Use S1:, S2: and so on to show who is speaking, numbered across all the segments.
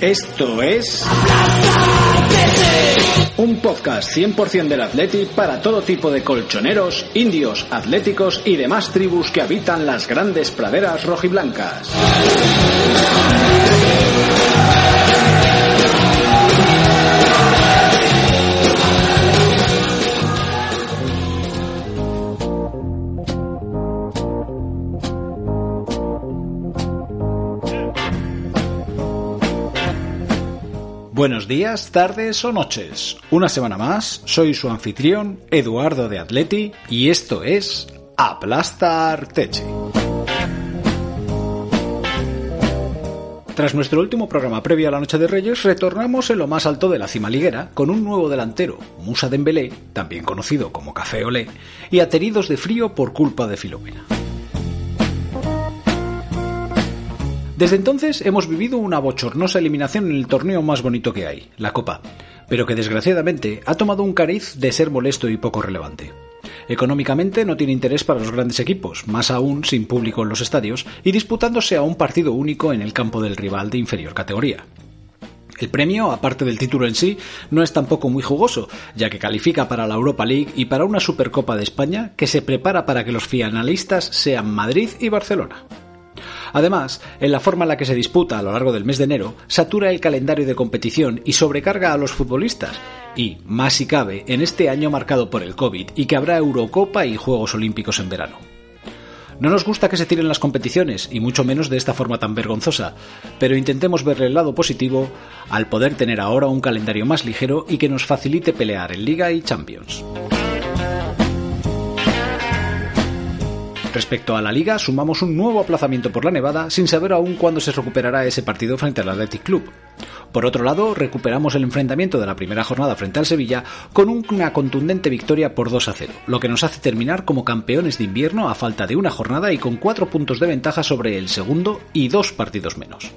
S1: Esto es un podcast 100% del Atleti para todo tipo de colchoneros, indios, atléticos y demás tribus que habitan las grandes praderas rojiblancas. Buenos días, tardes o noches. Una semana más, soy su anfitrión, Eduardo de Atleti, y esto es Aplasta Arteche. Tras nuestro último programa previo a la Noche de Reyes, retornamos en lo más alto de la cima liguera con un nuevo delantero, Musa Dembélé, también conocido como Café Olé, y ateridos de frío por culpa de Filomena. Desde entonces hemos vivido una bochornosa eliminación en el torneo más bonito que hay, la Copa, pero que desgraciadamente ha tomado un cariz de ser molesto y poco relevante. Económicamente no tiene interés para los grandes equipos, más aún sin público en los estadios y disputándose a un partido único en el campo del rival de inferior categoría. El premio, aparte del título en sí, no es tampoco muy jugoso, ya que califica para la Europa League y para una Supercopa de España que se prepara para que los finalistas sean Madrid y Barcelona. Además, en la forma en la que se disputa a lo largo del mes de enero, satura el calendario de competición y sobrecarga a los futbolistas. Y, más si cabe, en este año marcado por el COVID y que habrá Eurocopa y Juegos Olímpicos en verano. No nos gusta que se tiren las competiciones, y mucho menos de esta forma tan vergonzosa, pero intentemos verle el lado positivo al poder tener ahora un calendario más ligero y que nos facilite pelear en Liga y Champions. Respecto a la liga, sumamos un nuevo aplazamiento por la nevada sin saber aún cuándo se recuperará ese partido frente al Athletic Club. Por otro lado, recuperamos el enfrentamiento de la primera jornada frente al Sevilla con una contundente victoria por 2 a 0, lo que nos hace terminar como campeones de invierno a falta de una jornada y con 4 puntos de ventaja sobre el segundo y dos partidos menos.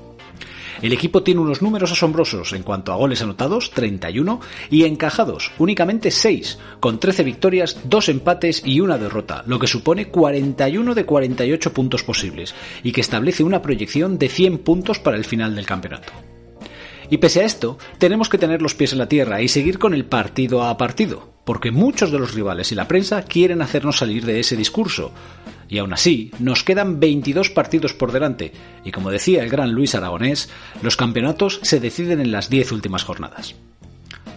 S1: El equipo tiene unos números asombrosos en cuanto a goles anotados, 31, y encajados, únicamente 6, con 13 victorias, 2 empates y una derrota, lo que supone 41 de 48 puntos posibles, y que establece una proyección de 100 puntos para el final del campeonato. Y pese a esto, tenemos que tener los pies en la tierra y seguir con el partido a partido, porque muchos de los rivales y la prensa quieren hacernos salir de ese discurso. Y aún así, nos quedan 22 partidos por delante, y como decía el gran Luis Aragonés, los campeonatos se deciden en las 10 últimas jornadas.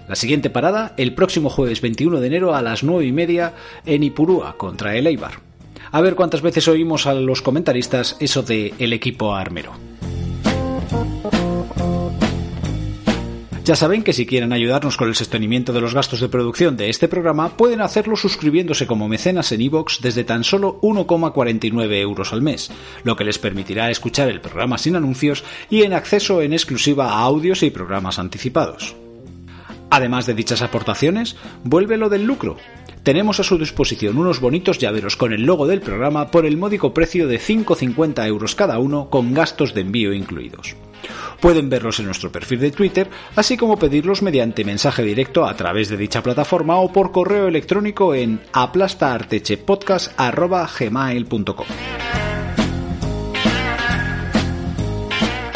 S1: La siguiente parada, el próximo jueves 21 de enero a las 9 y media en Ipurúa contra el Eibar. A ver cuántas veces oímos a los comentaristas eso de el equipo armero. Ya saben que si quieren ayudarnos con el sostenimiento de los gastos de producción de este programa, pueden hacerlo suscribiéndose como mecenas en iVoox desde tan solo 1,49 euros al mes, lo que les permitirá escuchar el programa sin anuncios y en acceso en exclusiva a audios y programas anticipados. Además de dichas aportaciones, vuelve lo del lucro. Tenemos a su disposición unos bonitos llaveros con el logo del programa por el módico precio de 5,50 euros cada uno con gastos de envío incluidos. Pueden verlos en nuestro perfil de Twitter, así como pedirlos mediante mensaje directo a través de dicha plataforma o por correo electrónico en aplastaartechepodcast.gmail.com.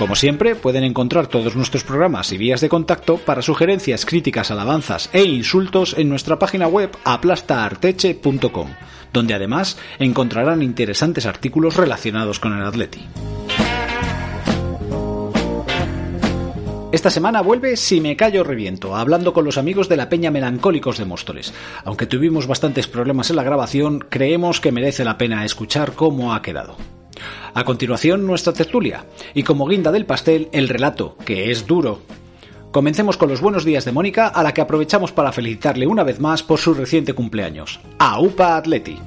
S1: Como siempre, pueden encontrar todos nuestros programas y vías de contacto para sugerencias, críticas, alabanzas e insultos en nuestra página web aplastaarteche.com, donde además encontrarán interesantes artículos relacionados con el atleti. Esta semana vuelve Si me callo reviento, hablando con los amigos de la Peña Melancólicos de Móstoles. Aunque tuvimos bastantes problemas en la grabación, creemos que merece la pena escuchar cómo ha quedado. A continuación, nuestra tertulia, y como guinda del pastel, el relato, que es duro. Comencemos con los buenos días de Mónica, a la que aprovechamos para felicitarle una vez más por su reciente cumpleaños. ¡Aupa Atleti!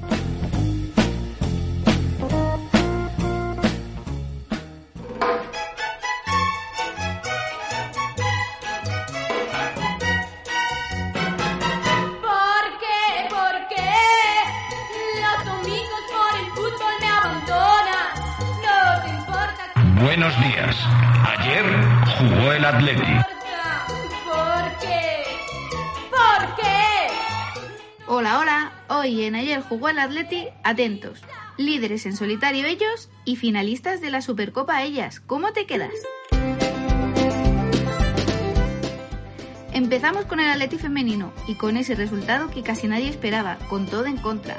S2: Hoy en ayer jugó el Atleti, atentos. Líderes en solitario ellos y finalistas de la Supercopa ellas. ¿Cómo te quedas? Empezamos con el Atleti femenino y con ese resultado que casi nadie esperaba, con todo en contra.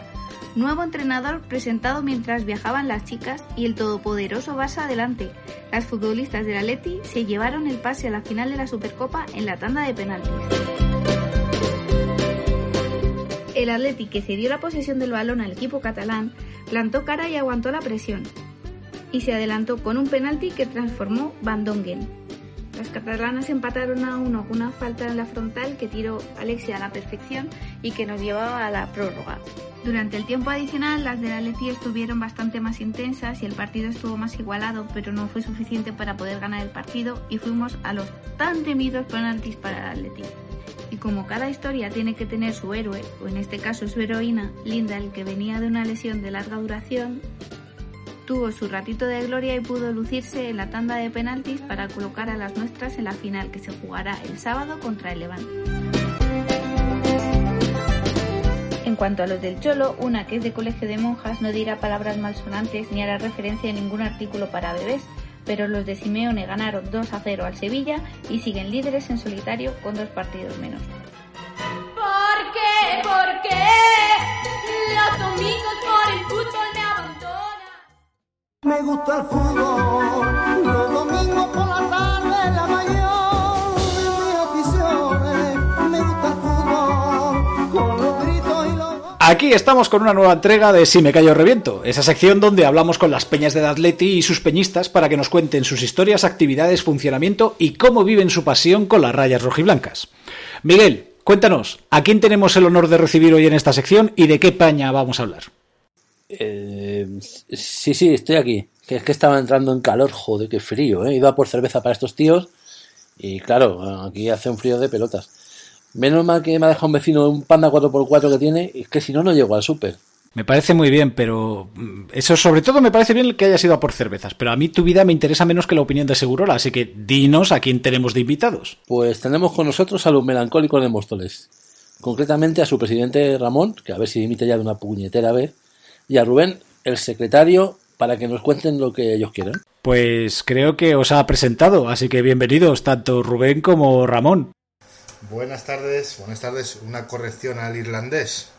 S2: Nuevo entrenador presentado mientras viajaban las chicas y el todopoderoso Barça adelante. Las futbolistas del Atleti se llevaron el pase a la final de la Supercopa en la tanda de penaltis. El Atleti, que cedió la posesión del balón al equipo catalán, plantó cara y aguantó la presión. Y se adelantó con un penalti que transformó Van Dongen. Las catalanas empataron a uno con una falta en la frontal que tiró Alexia a la perfección y que nos llevaba a la prórroga. Durante el tiempo adicional, las del Atleti estuvieron bastante más intensas y el partido estuvo más igualado, pero no fue suficiente para poder ganar el partido y fuimos a los tan temidos penaltis para el Atleti. Y como cada historia tiene que tener su héroe, o en este caso su heroína, Linda, el que venía de una lesión de larga duración, tuvo su ratito de gloria y pudo lucirse en la tanda de penaltis para colocar a las nuestras en la final que se jugará el sábado contra el Levante. En cuanto a los del Cholo, una que es de colegio de monjas no dirá palabras malsonantes ni hará referencia a ningún artículo para bebés, pero los de Simeone ganaron 2 a 0 al Sevilla y siguen líderes en solitario con dos partidos menos.
S3: ¿Por qué? ¿Por qué? Los domingos por el fútbol me abandonas.
S4: Me gusta el fútbol,
S1: Aquí estamos con una nueva entrega de Si me callo reviento, esa sección donde hablamos con las peñas del Atleti y sus peñistas para que nos cuenten sus historias, actividades, funcionamiento y cómo viven su pasión con las rayas rojiblancas. Miguel, cuéntanos, ¿a quién tenemos el honor de recibir hoy en esta sección y de qué paña vamos a hablar?
S5: Eh, sí, sí, estoy aquí. Es que estaba entrando en calor, joder, qué frío, ¿eh? He ido a por cerveza para estos tíos y claro, aquí hace un frío de pelotas. Menos mal que me ha dejado un vecino un Panda 4x4 que tiene, y es que si no, no llego al súper.
S1: Me parece muy bien, pero mm, eso sobre todo me parece bien que hayas ido a por cervezas, pero a mí tu vida me interesa menos que la opinión de Segurola, así que dinos a quién tenemos de invitados.
S5: Pues tenemos con nosotros a los melancólicos de Móstoles. Concretamente a su presidente Ramón, que a ver si dimite ya de una puñetera vez, y a Rubén, el secretario, para que nos cuenten lo que ellos quieran.
S1: Pues creo que os ha presentado, así que bienvenidos tanto Rubén como Ramón.
S6: Buenas tardes, buenas tardes. Una corrección al irlandés.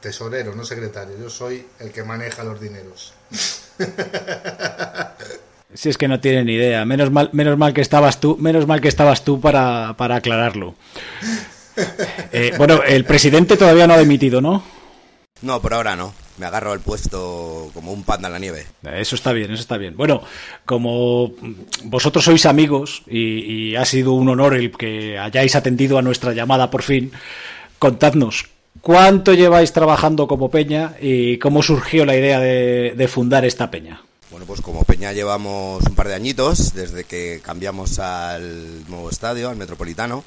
S6: Tesorero, no secretario. Yo soy el que maneja los dineros.
S1: Si es que no tienen ni idea, menos mal, menos mal que estabas tú, menos mal que estabas tú para, para aclararlo. Eh, bueno, el presidente todavía no ha dimitido, ¿no?
S7: No, por ahora no. Me agarro el puesto como un panda en la nieve.
S1: Eso está bien, eso está bien. Bueno, como vosotros sois amigos y, y, ha sido un honor el que hayáis atendido a nuestra llamada por fin, contadnos cuánto lleváis trabajando como peña y cómo surgió la idea de, de fundar esta peña.
S7: Bueno, pues como peña llevamos un par de añitos desde que cambiamos al nuevo estadio, al Metropolitano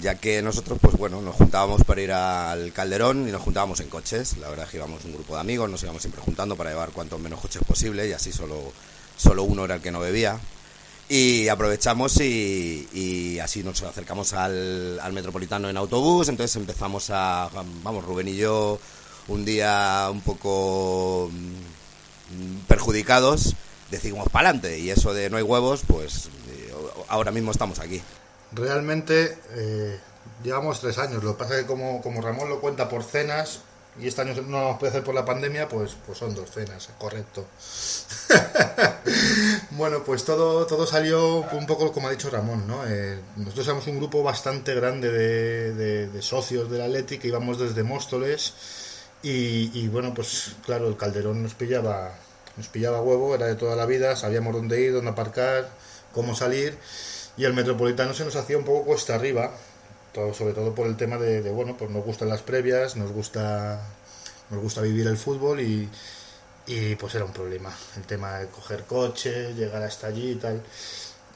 S7: ya que nosotros, pues bueno, nos juntábamos para ir al Calderón y nos juntábamos en coches. La verdad es que íbamos un grupo de amigos, nos íbamos siempre juntando para llevar cuantos menos coches posible y así solo, solo uno era el que no bebía. Y aprovechamos y, así nos acercamos al, al, Metropolitano en autobús, entonces empezamos a, vamos, Rubén y yo, un día un poco perjudicados, decidimos para adelante. Y eso de no hay huevos, pues eh, ahora mismo estamos aquí.
S6: Realmente eh, llevamos tres años. Lo que pasa es que como, como Ramón lo cuenta por cenas, y este año no lo puede hacer por la pandemia, pues, pues son dos cenas, correcto. bueno, pues todo, todo salió un poco como ha dicho Ramón, ¿no? Eh, nosotros somos un grupo bastante grande de, de, de socios del Athletic que íbamos desde Móstoles y, y, bueno, pues claro, el Calderón nos pillaba, nos pillaba huevo, era de toda la vida, sabíamos dónde ir, dónde aparcar, cómo salir y el Metropolitano se nos hacía un poco cuesta arriba, todo, sobre todo por el tema de, de, bueno, pues nos gustan las previas, nos gusta, nos gusta vivir el fútbol y, y pues era un problema el tema de coger coche, llegar hasta allí y tal.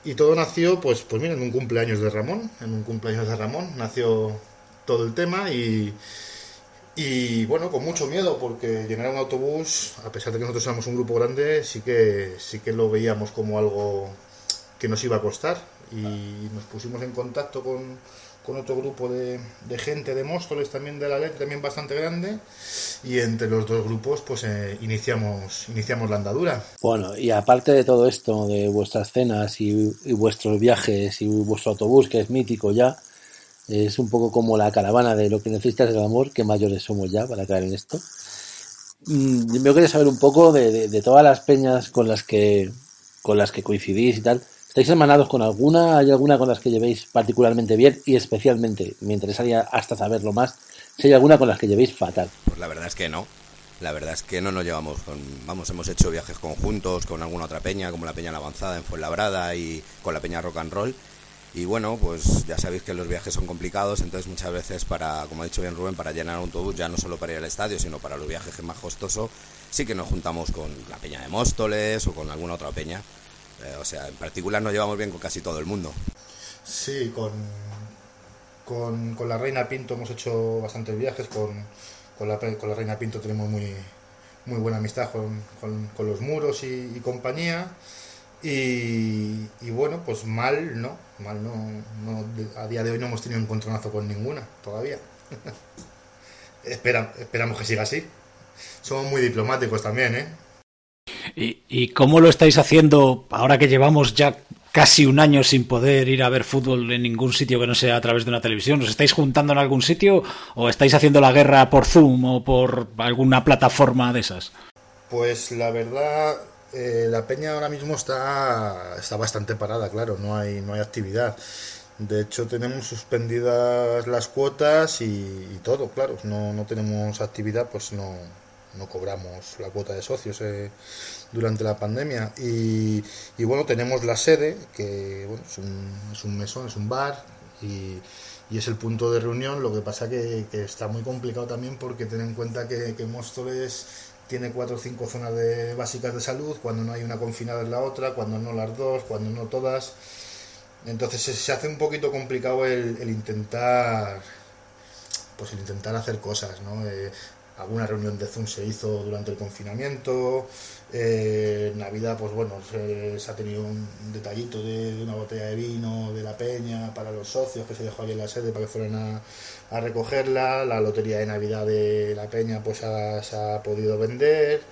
S6: Y todo nació, pues, pues mira, en un cumpleaños de Ramón, en un cumpleaños de Ramón nació todo el tema y, y bueno, con mucho miedo porque llenar un autobús, a pesar de que nosotros éramos un grupo grande, sí que, sí que lo veíamos como algo que nos iba a costar y nos pusimos en contacto con, con otro grupo de, de, gente de Móstoles también de la ley también bastante grande y entre los dos grupos pues eh, iniciamos iniciamos la andadura.
S5: Bueno y aparte de todo esto de vuestras cenas y, vuestros viajes y vuestro autobús que es mítico ya es un poco como la caravana de lo que necesitas el amor que mayores somos ya para caer en esto. Mm, yo quería saber un poco de, de, de todas las peñas con las que con las que coincidís y tal ¿Estáis hermanados con alguna? ¿Hay alguna con las que llevéis particularmente bien? Y especialmente, me interesaría hasta saberlo más, si hay alguna con las que llevéis fatal.
S7: Pues la verdad es que no. La verdad es que no nos llevamos con... Vamos, hemos hecho viajes conjuntos con alguna otra peña, como la Peña Avanzada en Fuenlabrada y con la Peña Rock and Roll. Y bueno, pues ya sabéis que los viajes son complicados, entonces muchas veces para, como ha dicho bien Rubén, para llenar un autobús, ya no solo para ir al estadio, sino para los viajes más costoso, sí que nos juntamos con la Peña de Móstoles o con alguna otra peña. Eh, o sea, en particular nos llevamos bien con casi todo el mundo.
S6: Sí, con, con, la Reina Pinto hemos hecho bastantes viajes, con, con, la, con la Reina Pinto tenemos muy, muy buena amistad con, con, los muros y, y compañía. Y, y, bueno, pues mal no, mal no, no, a día de hoy no hemos tenido un encontronazo con ninguna todavía. Espera, esperamos que siga así. Somos muy diplomáticos también, ¿eh?
S1: ¿Y, ¿Y, cómo lo estáis haciendo ahora que llevamos ya casi un año sin poder ir a ver fútbol en ningún sitio que no sea a través de una televisión? ¿Os estáis juntando en algún sitio o estáis haciendo la guerra por Zoom o por alguna plataforma de esas?
S6: Pues la verdad, eh, la peña ahora mismo está, está bastante parada, claro, no hay, no hay actividad. De hecho, tenemos suspendidas las cuotas y, y todo, claro, no, no tenemos actividad, pues no, no cobramos la cuota de socios eh, durante la pandemia. Y, y, bueno tenemos la sede que bueno, es, un, es un mesón es un bar y, es el punto de reunión. Lo que pasa que, que está muy complicado también porque ten en cuenta que, Móstoles tiene cuatro o cinco zonas de, básicas de salud cuando no hay una confinada en la otra cuando no las dos cuando no todas. Entonces se, hace un poquito complicado el, el intentar pues el intentar hacer cosas, ¿no? Eh, alguna reunión de Zoom se hizo durante el confinamiento, eh, Navidad, pues bueno, se, ha tenido un detallito de, una botella de vino de la peña para los socios que se dejó ahí en la sede para que fueran a, recogerla, la lotería de Navidad de la peña pues se ha podido vender.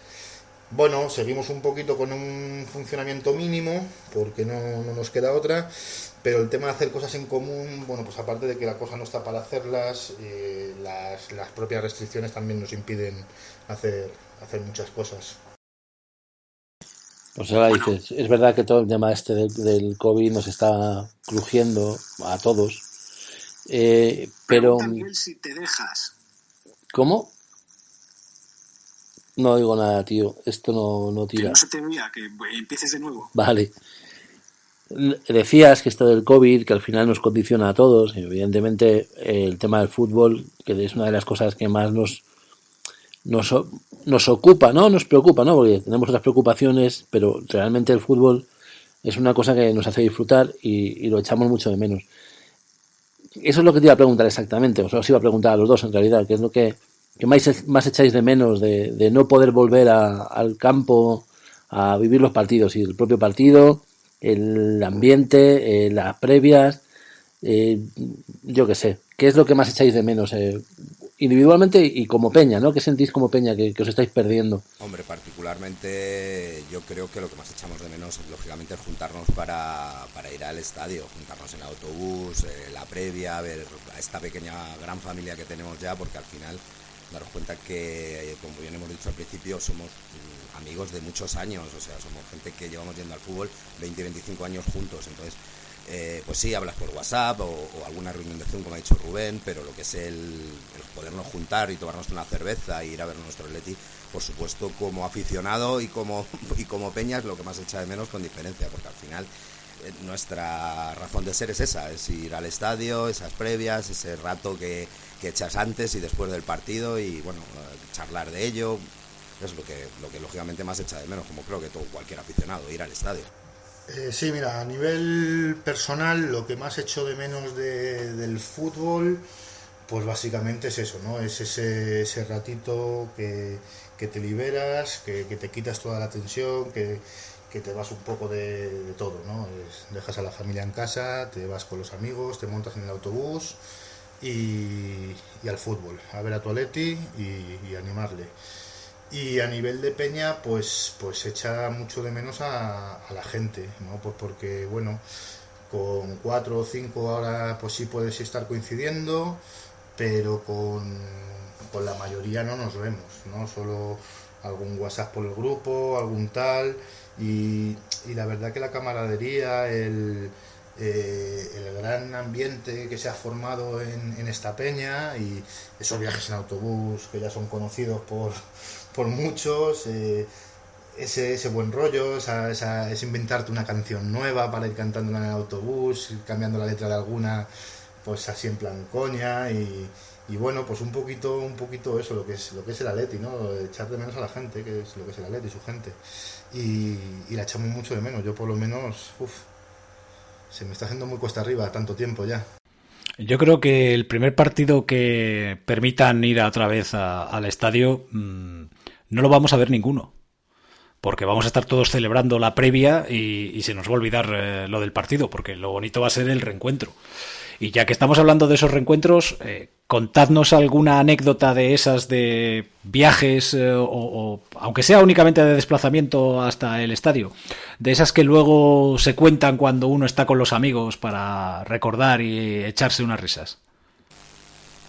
S6: Bueno, seguimos un poquito con un funcionamiento mínimo, porque no, no nos queda otra, pero el tema de hacer cosas en común, bueno, pues aparte de que la cosa no está para hacerlas, eh, las, las, propias restricciones también nos impiden hacer, hacer muchas cosas.
S5: Pues ahora dices, es verdad que todo el tema este del, del COVID nos está crujiendo a todos, eh, pero...
S8: También si te dejas.
S5: ¿Cómo? No digo nada, tío. Esto no, no tira.
S8: Que no se te vea, que empieces de nuevo.
S5: Vale decías que esto del COVID, que al final nos condiciona a todos, y evidentemente el tema del fútbol, que es una de las cosas que más nos, nos, nos ocupa, ¿no? Nos preocupa, ¿no? Porque tenemos otras preocupaciones, pero realmente el fútbol es una cosa que nos hace disfrutar y, y lo echamos mucho de menos. Eso es lo que te iba a preguntar exactamente, o sea, os iba a preguntar a los dos en realidad, qué es lo que, que más, más echáis de menos de, de no poder volver a, al campo a vivir los partidos y el propio partido el ambiente, eh, las previas, eh, yo qué sé, ¿qué es lo que más echáis de menos? Eh, individualmente y como peña, ¿no? ¿Qué sentís como peña que, os estáis perdiendo?
S7: Hombre, particularmente yo creo que lo que más echamos de menos lógicamente es juntarnos para, para ir al estadio, juntarnos en autobús, eh, la previa, ver a esta pequeña gran familia que tenemos ya, porque al final daros cuenta que, eh, como bien hemos dicho al principio, somos amigos de muchos años, o sea, somos gente que llevamos yendo al fútbol 20, 25 años juntos, entonces eh, pues sí, hablas por WhatsApp o, alguna reunión de Zoom, como ha dicho Rubén, pero lo que es el, podernos juntar y tomarnos una cerveza e ir a ver nuestro Leti, por supuesto, como aficionado y como, y como Peña es lo que más echa de menos con diferencia, porque al final eh, nuestra razón de ser es esa, es ir al estadio, esas previas, ese rato que, echas antes y después del partido y bueno, charlar de ello, es lo que, lo que lógicamente más echa de menos, como creo que todo cualquier aficionado, ir al estadio.
S6: Eh, sí, mira, a nivel personal, lo que más echo de menos de- del fútbol, pues básicamente es eso, ¿no? Es ese, ese ratito que, que te liberas, que, te quitas toda la tensión, que, que te vas un poco de, todo, ¿no? Dejas a la familia en casa, te vas con los amigos, te montas en el autobús y, al fútbol, a ver a tu Atleti y, y animarle. Y a nivel de peña, pues, pues echa mucho de menos a, la gente, ¿no? Pues porque, bueno, con cuatro o cinco ahora pues sí puedes estar coincidiendo, pero con, con la mayoría no nos vemos, ¿no? Solo algún WhatsApp por el grupo, algún tal, y, la verdad que la camaradería, el, eh, el gran ambiente que se ha formado en esta peña y esos viajes en autobús que ya son conocidos por, por muchos, eh, ese, ese buen rollo, esa, esa- es inventarte una canción nueva para ir cantándola en el autobús, cambiando la letra de alguna, pues así en plan coña y, y bueno, pues un poquito, un poquito eso, lo que es, lo que es el Atleti, ¿no? Echar de menos a la gente, que es lo que es el Atleti, su gente. Y, y la echamos mucho de menos, yo por lo menos, uff, se me está haciendo muy cuesta arriba tanto tiempo ya.
S1: Yo creo que el primer partido que permitan ir otra vez al estadio mm, no lo vamos a ver ninguno. Porque vamos a estar todos celebrando la previa y, se nos va a olvidar eh, lo del partido, porque lo bonito va a ser el reencuentro. Y ya que estamos hablando de esos reencuentros, eh, contadnos alguna anécdota de esas de viajes, eh, o, o aunque sea únicamente de desplazamiento hasta el estadio, de esas que luego se cuentan cuando uno está con los amigos para recordar y echarse unas risas.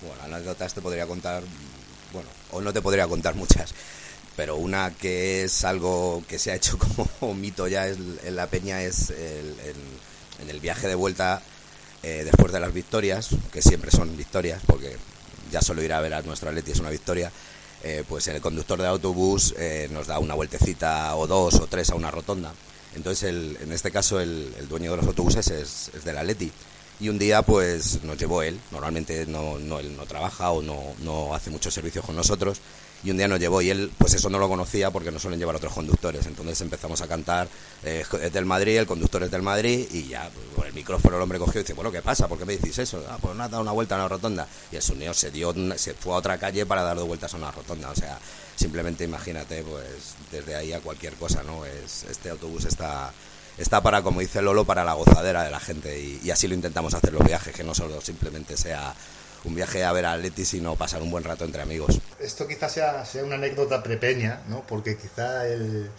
S7: Bueno, anécdotas te podría contar, bueno, o no te podría contar muchas, pero una que es algo que se ha hecho como mito ya en la peña es el- el- en el viaje de vuelta eh, después de las victorias, que siempre son victorias, porque ya solo ir a ver a nuestro Atleti es una victoria, eh, pues el conductor de autobús eh, nos da una vueltecita o dos o tres a una rotonda. Entonces, el- en este caso, el, el dueño de los autobuses es, es del Atleti. Y un día, pues, nos llevó él. Normalmente no, no, él no trabaja o no, no hace muchos servicios con nosotros. Y un día nos llevó y él, pues eso no lo conocía porque no suelen llevar otros conductores. Entonces empezamos a cantar, eh, es del Madrid, el conductor es del Madrid, y ya, pues, el micrófono el hombre cogió y dice, bueno, ¿qué pasa? ¿Por qué me decís eso? Ah, pues nada, dado una vuelta a la rotonda. Y el sonido se dio, una- se fue a otra calle para dar dos vueltas a una rotonda. O sea, simplemente imagínate, pues, desde ahí a cualquier cosa, ¿no? Es, este autobús está, está para, como dice Lolo, para la gozadera de la gente. Y así lo intentamos hacer los viajes, que no solo simplemente sea un viaje a ver a Leti, sino pasar un buen rato entre amigos.
S6: Esto quizás sea, sea una anécdota prepeña, ¿no? Porque quizá el,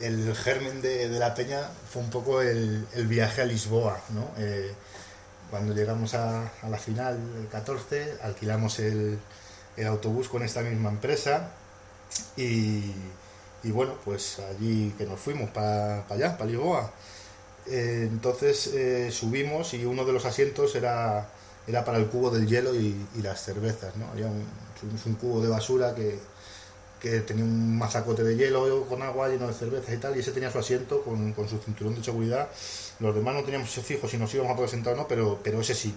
S6: el germen de, de la peña fue un poco el, el viaje a Lisboa, ¿no? Eh, cuando llegamos a, a la final, el 14, alquilamos el, el autobús con esta misma empresa y, y bueno, pues allí que nos fuimos para allá, para Lisboa. Eh, entonces eh, subimos y uno de los asientos era, era para el cubo del hielo y, y las cervezas, ¿no? Había un, un cubo de basura que, que tenía un mazacote de hielo con agua lleno de cervezas y tal, y ese tenía su asiento con, con su cinturón de seguridad. Los demás no teníamos ese fijo si nos íbamos a poder sentar o no, pero, pero ese sí.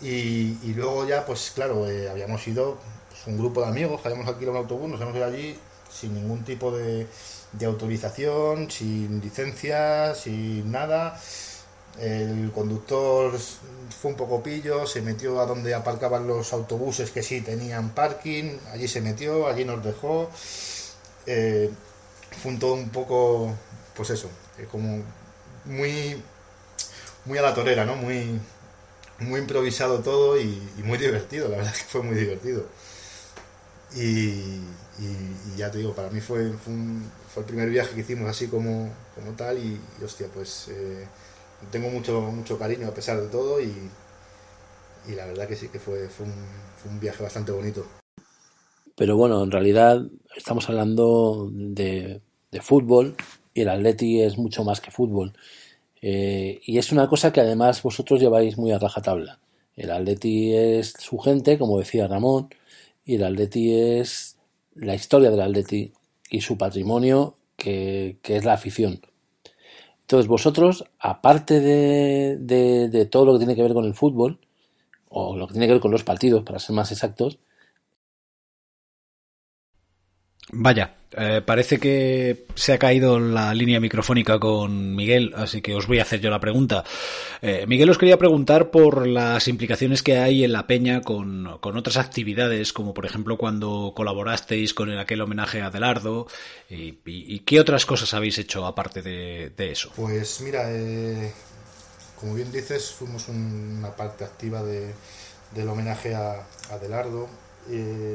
S6: Y, luego ya, pues claro, eh, habíamos ido pues, un grupo de amigos, habíamos alquilado un autobús, nos hemos ido allí sin ningún tipo de, de autorización, sin licencia, sin nada. El conductor fue un poco pillo, se metió a donde aparcaban los autobuses que sí tenían parking, allí se metió, allí nos dejó. Eh, fue un todo un poco, pues eso, eh, como muy, muy a la torera, ¿no? Muy, muy improvisado todo y, muy divertido, la verdad es que fue muy divertido. Y, ya te digo, para mí fue, fue, un- fue el primer viaje que hicimos así como, como tal y, y, hostia, pues eh, tengo mucho, mucho cariño a pesar de todo y, y la verdad que sí que fue, fue, un, fue un viaje bastante bonito.
S5: Pero bueno, en realidad estamos hablando de, de fútbol y el Atleti es mucho más que fútbol. Eh, y es una cosa que además vosotros lleváis muy a rajatabla. El Atleti es su gente, como decía Ramón, y el Atleti es la historia del Atleti y su patrimonio, que, que es la afición. Entonces vosotros, aparte de, de- de todo lo que tiene que ver con el fútbol, o lo que tiene que ver con los partidos, para ser más exactos,
S1: Vaya, eh, parece que se ha caído la línea microfónica con Miguel, así que os voy a hacer yo la pregunta. Eh, Miguel, os quería preguntar por las implicaciones que hay en la peña con, con otras actividades, como por ejemplo cuando colaborasteis con el, aquel homenaje a Adelardo, y, qué otras cosas habéis hecho aparte de, de eso.
S6: Pues mira, eh, como bien dices, fuimos un- una parte activa de, del homenaje a a Adelardo. Eh,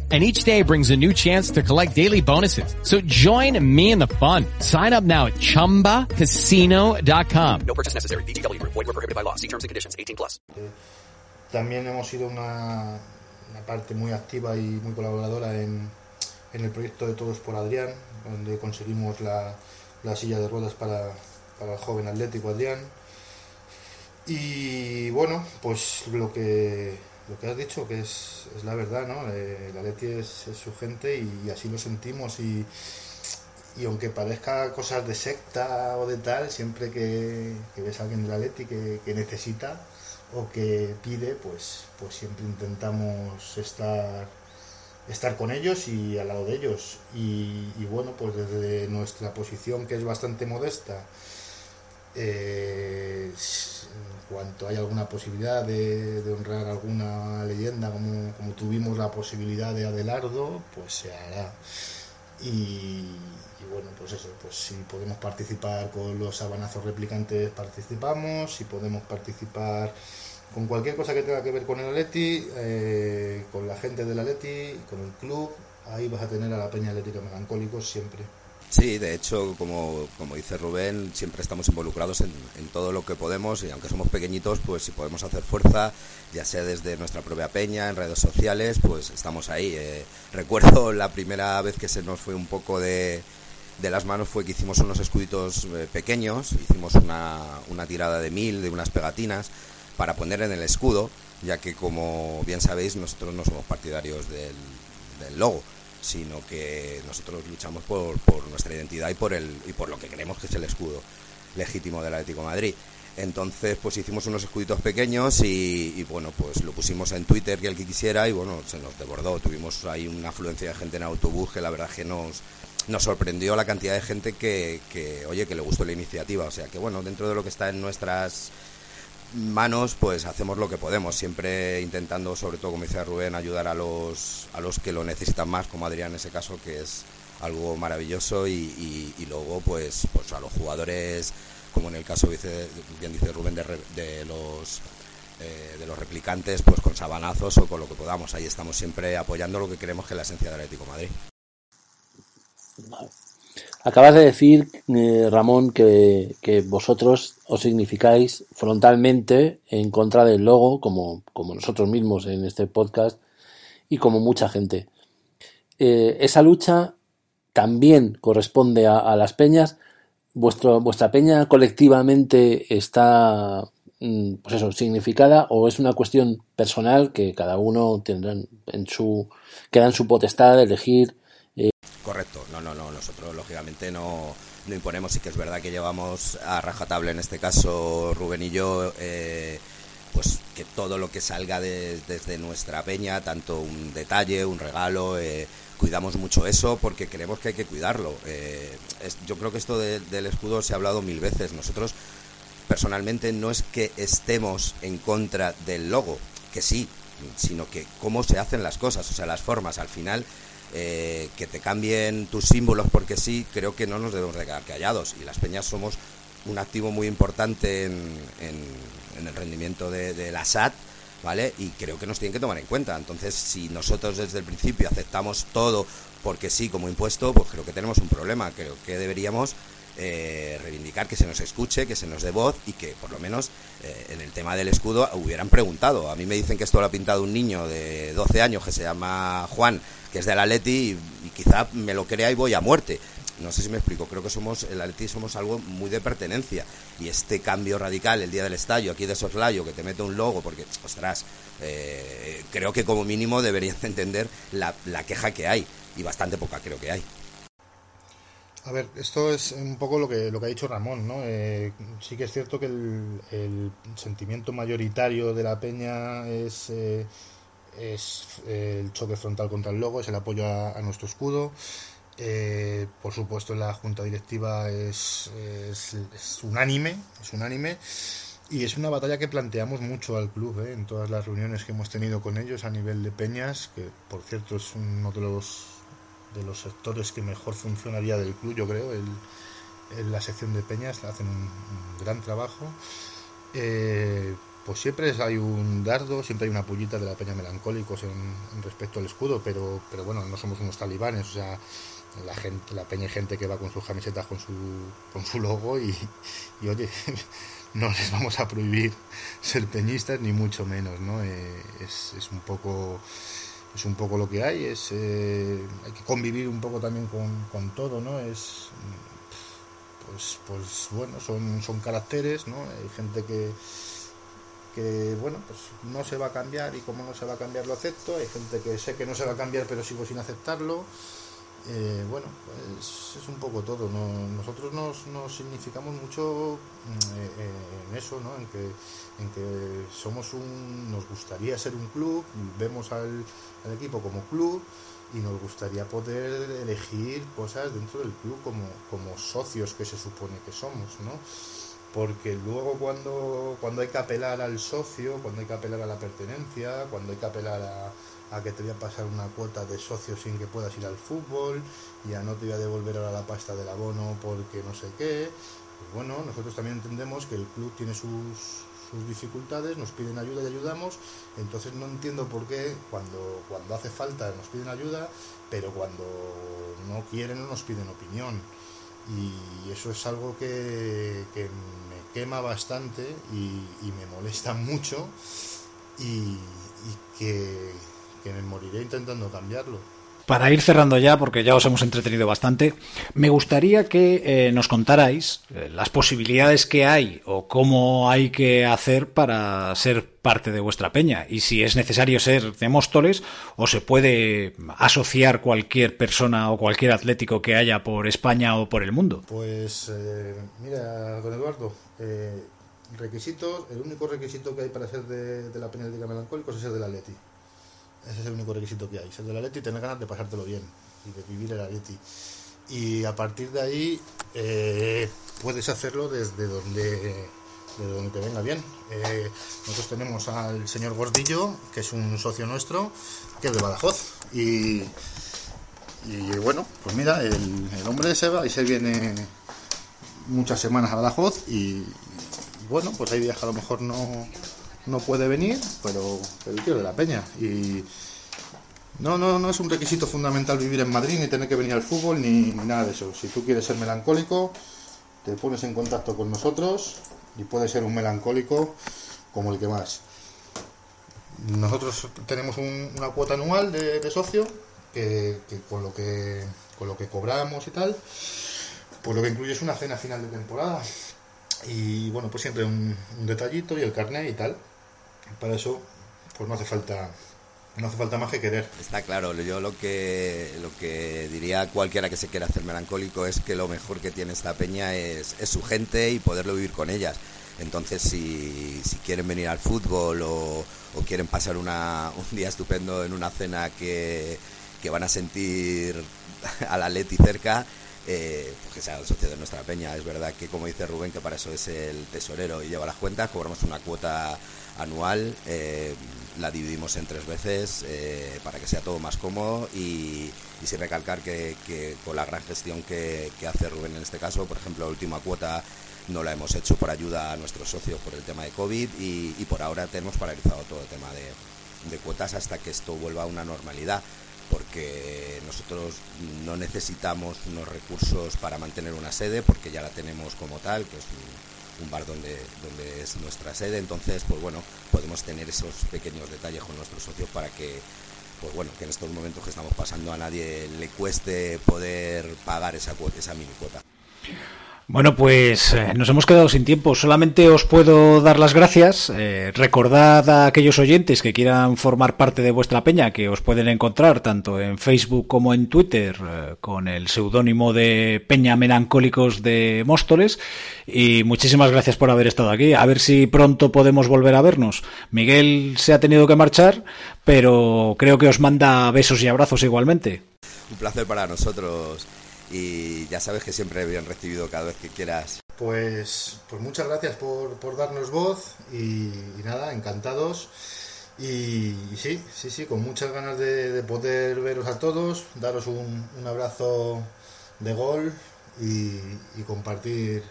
S9: And each day brings a new chance to collect daily bonuses. So join me in the fun. Sign up now at chumbacasino.com.
S10: No purchase necessary. VGW Group. Void were prohibited by law. See terms and conditions. 18 plus.
S6: También hemos sido una, una parte muy activa y muy colaboradora en, en el proyecto de Todos por Adrián, donde conseguimos la, la silla de ruedas para, para el joven atlético Adrián. Y bueno, pues lo que, lo que has dicho, que es, es la verdad, ¿no? Eh, el Atleti es, su gente y, así lo sentimos y, y aunque parezca cosas de secta o de tal, siempre que, ves a alguien del Atleti que, que necesita o que pide, pues, pues siempre intentamos estar, estar con ellos y al lado de ellos. Y, bueno, pues desde nuestra posición, que es bastante modesta, eh, cuanto hay alguna posibilidad de, honrar alguna leyenda, como, como tuvimos la posibilidad de Adelardo, pues se hará. Y, y bueno, pues eso, pues si podemos participar con los sabanazos replicantes, participamos, si podemos participar con cualquier cosa que tenga que ver con el Atleti, eh, con la gente del Atleti, con el club, ahí vas a tener a la Peña Atlética Melancólicos siempre.
S7: Sí, de hecho, como, como dice Rubén, siempre estamos involucrados en, en todo lo que podemos y aunque somos pequeñitos, pues si podemos hacer fuerza, ya sea desde nuestra propia peña, en redes sociales, pues estamos ahí. Eh, recuerdo la primera vez que se nos fue un poco de, de las manos fue que hicimos unos escuditos eh, pequeños, hicimos una, una tirada de mil, de unas pegatinas, para poner en el escudo, ya que como bien sabéis, nosotros no somos partidarios del, del logo sino que nosotros luchamos por, por nuestra identidad y por, el, y por lo que creemos que es el escudo legítimo del Atlético Madrid. Entonces, pues hicimos unos escuditos pequeños y, y, bueno, pues lo pusimos en Twitter que el que quisiera y bueno, se nos desbordó. Tuvimos ahí una afluencia de gente en autobús que la verdad que nos, nos sorprendió la cantidad de gente que, que, oye, que le gustó la iniciativa. O sea que bueno, dentro de lo que está en nuestras manos, pues hacemos lo que podemos, siempre intentando, sobre todo, como dice Rubén, ayudar a los, a los que lo necesitan más, como Adrián en ese caso, que es algo maravilloso, y, luego, pues, pues a los jugadores, como en el caso, dice, bien dice Rubén, de, los eh, de los replicantes, pues con sabanazos o con lo que podamos. Ahí estamos siempre apoyando lo que creemos que es la esencia del Atlético Madrid.
S5: Acabas de decir, eh, Ramón, que, que vosotros os significáis frontalmente en contra del logo, como, como nosotros mismos en este podcast y como mucha gente. Eh, esa lucha también corresponde a, a las peñas vuestro, vuestra peña colectivamente está, mm, pues eso, significada o es una cuestión personal que cada uno tendrá en su, queda en su potestad de elegir. eh,
S7: Correcto, no, no, no, nosotros lógicamente no, no imponemos, sí que es verdad que llevamos a rajatabla en este caso Rubén y yo, eh, pues que todo lo que salga de- desde nuestra peña, tanto un detalle, un regalo, eh, cuidamos mucho eso porque creemos que hay que cuidarlo. Eh, yo creo que esto de- del escudo se ha hablado mil veces, nosotros personalmente no es que estemos en contra del logo, que sí, sino que cómo se hacen las cosas, o sea, las formas. Al final, eh, que te cambien tus símbolos porque sí, creo que no nos debemos de quedar callados. Y las peñas somos un activo muy importante en, en- el rendimiento de, de la SAT, ¿vale? Y creo que nos tienen que tomar en cuenta. Entonces, si nosotros desde el principio aceptamos todo porque sí como impuesto, pues creo que tenemos un problema. Creo que deberíamos eh, reivindicar que se nos escuche, que se nos dé voz y que por lo menos eh, en el tema del escudo hubieran preguntado. A mí me dicen que esto lo ha pintado un niño de 12 años que se llama Juan, que es del Atleti y, y quizá me lo crea y voy a muerte. No sé si me explico, creo que somos el Atleti somos algo muy de pertenencia y este cambio radical el día del estadio aquí de Soslayo que te mete un logo porque ostras, eh, creo que como mínimo deberían de entender la, la queja que hay y bastante poca creo que hay.
S6: A ver, esto es un poco lo que, lo que ha dicho Ramón, ¿no? Eh, sí que es cierto que el, sentimiento mayoritario de la peña es, eh, es eh, el choque frontal contra el logo, es el apoyo a, nuestro escudo. Eh, por supuesto, la junta directiva es unánime, es unánime. Y es una batalla que planteamos mucho al club, ¿eh? en todas las reuniones que hemos tenido con ellos a nivel de peñas, que por cierto es uno de los de los sectores que mejor funcionaría del club, yo creo, el, en la sección de peñas hacen un, gran trabajo. Eh, pues siempre hay un dardo, siempre hay una pullita de la peña melancólicos en, respecto al escudo, pero, pero bueno, no somos unos talibanes, o sea, la gente, la peña hay gente que va con sus camisetas con su, con su logo y, y oye, no les vamos a prohibir ser peñistas ni mucho menos, ¿no? Eh, es, es un poco es un poco lo que hay, es eh, hay que convivir un poco también con, con todo, ¿no? Es pues pues bueno, son, son caracteres, ¿no? Hay gente que que bueno, pues no se va a cambiar y como no se va a cambiar lo acepto, hay gente que sé que no se va a cambiar pero sigo sin aceptarlo. Eh, bueno, pues es un poco todo. ¿no? Nosotros nos, nos significamos mucho mm, eh, eh, en eso, ¿no? en, que, somos un. Nos gustaría ser un club, vemos al, al equipo como club y nos gustaría poder elegir cosas dentro del club como, como socios que se supone que somos, ¿no? Porque luego cuando, cuando hay que apelar al socio, cuando hay que apelar a la pertenencia, cuando hay que apelar a, a que te voy a pasar una cuota de socio sin que puedas ir al fútbol, y a no te voy a devolver ahora la pasta del abono porque no sé qué, pues bueno, nosotros también entendemos que el club tiene sus, dificultades, nos piden ayuda y ayudamos, entonces no entiendo por qué cuando, cuando hace falta nos piden ayuda, pero cuando no quieren no nos piden opinión. Y eso es algo que, me quema bastante y, me molesta mucho. Y que, que me moriré intentando cambiarlo.
S1: Para ir cerrando ya, porque ya os hemos entretenido bastante, me gustaría que eh, nos contarais eh, las posibilidades que hay o cómo hay que hacer para ser parte de vuestra peña y si es necesario ser de Móstoles o se puede asociar cualquier persona o cualquier atlético que haya por España o por el mundo.
S6: Pues eh, mira, don Eduardo, requisitos, el único requisito que hay para ser de, de la Peña Atlética Melancólicos es ser del Atleti. Ese es el único requisito que hay, ser del Atleti y tener ganas de pasártelo bien y de vivir el Atleti. Y a partir de ahí eh, puedes hacerlo desde donde, de donde te venga bien. Eh, nosotros tenemos al señor Gordillo, que es un socio nuestro, que es de Badajoz. Y, y bueno, pues mira, el, el hombre se va y se viene muchas semanas a Badajoz y, bueno, pues hay días a lo mejor no, no puede venir, pero el tío de la peña. Y no, no, no es un requisito fundamental vivir en Madrid, ni tener que venir al fútbol, ni, nada de eso. Si tú quieres ser melancólico, te pones en contacto con nosotros y puedes ser un melancólico como el que más. Nosotros tenemos un- una cuota anual de, socio que, con lo que lo que cobramos y tal pues lo que incluye es una cena final de temporada. Y bueno, pues siempre un, un detallito y el carnet y tal. Para eso, pues no hace falta no hace falta más que querer.
S7: Está claro, yo lo que lo que diría a cualquiera que se quiera hacer melancólico es que lo mejor que tiene esta peña es, es su gente y poderlo vivir con ellas. Entonces, si, si quieren venir al fútbol o, quieren pasar una, un día estupendo en una cena que, que van a sentir al Atleti cerca, eh, pues que sean socios de nuestra peña. Es verdad que, como dice Rubén, que para eso es el tesorero y lleva las cuentas, cobramos una cuota anual, eh, la dividimos en tres veces eh, para que sea todo más cómodo y, y sin recalcar que, con la gran gestión que, hace Rubén en este caso, por ejemplo, la última cuota no la hemos hecho por ayuda a nuestros socios por el tema de COVID y, y por ahora tenemos paralizado todo el tema de, de cuotas hasta que esto vuelva a una normalidad porque nosotros no necesitamos unos recursos para mantener una sede porque ya la tenemos como tal, que es un, un bar donde, donde es nuestra sede, entonces pues bueno, podemos tener esos pequeños detalles con nuestros socios para que pues bueno, que en estos momentos que estamos pasando a nadie le cueste poder pagar esa esa mini cuota.
S1: Bueno, pues eh, nos hemos quedado sin tiempo. Solamente os puedo dar las gracias. Eh, recordad a aquellos oyentes que quieran formar parte de vuestra peña que os pueden encontrar tanto en Facebook como en Twitter eh, con el seudónimo de Peña Melancólicos de Móstoles. Y muchísimas gracias por haber estado aquí. A ver si pronto podemos volver a vernos. Miguel se ha tenido que marchar, pero creo que os manda besos y abrazos igualmente.
S7: Un placer para nosotros y ya sabes que siempre bien recibido cada vez que quieras.
S6: Pues, pues muchas gracias por, por darnos voz y, nada, encantados. Y, sí, sí, sí, con muchas ganas de, de poder veros a todos, daros un, un abrazo de gol y, compartir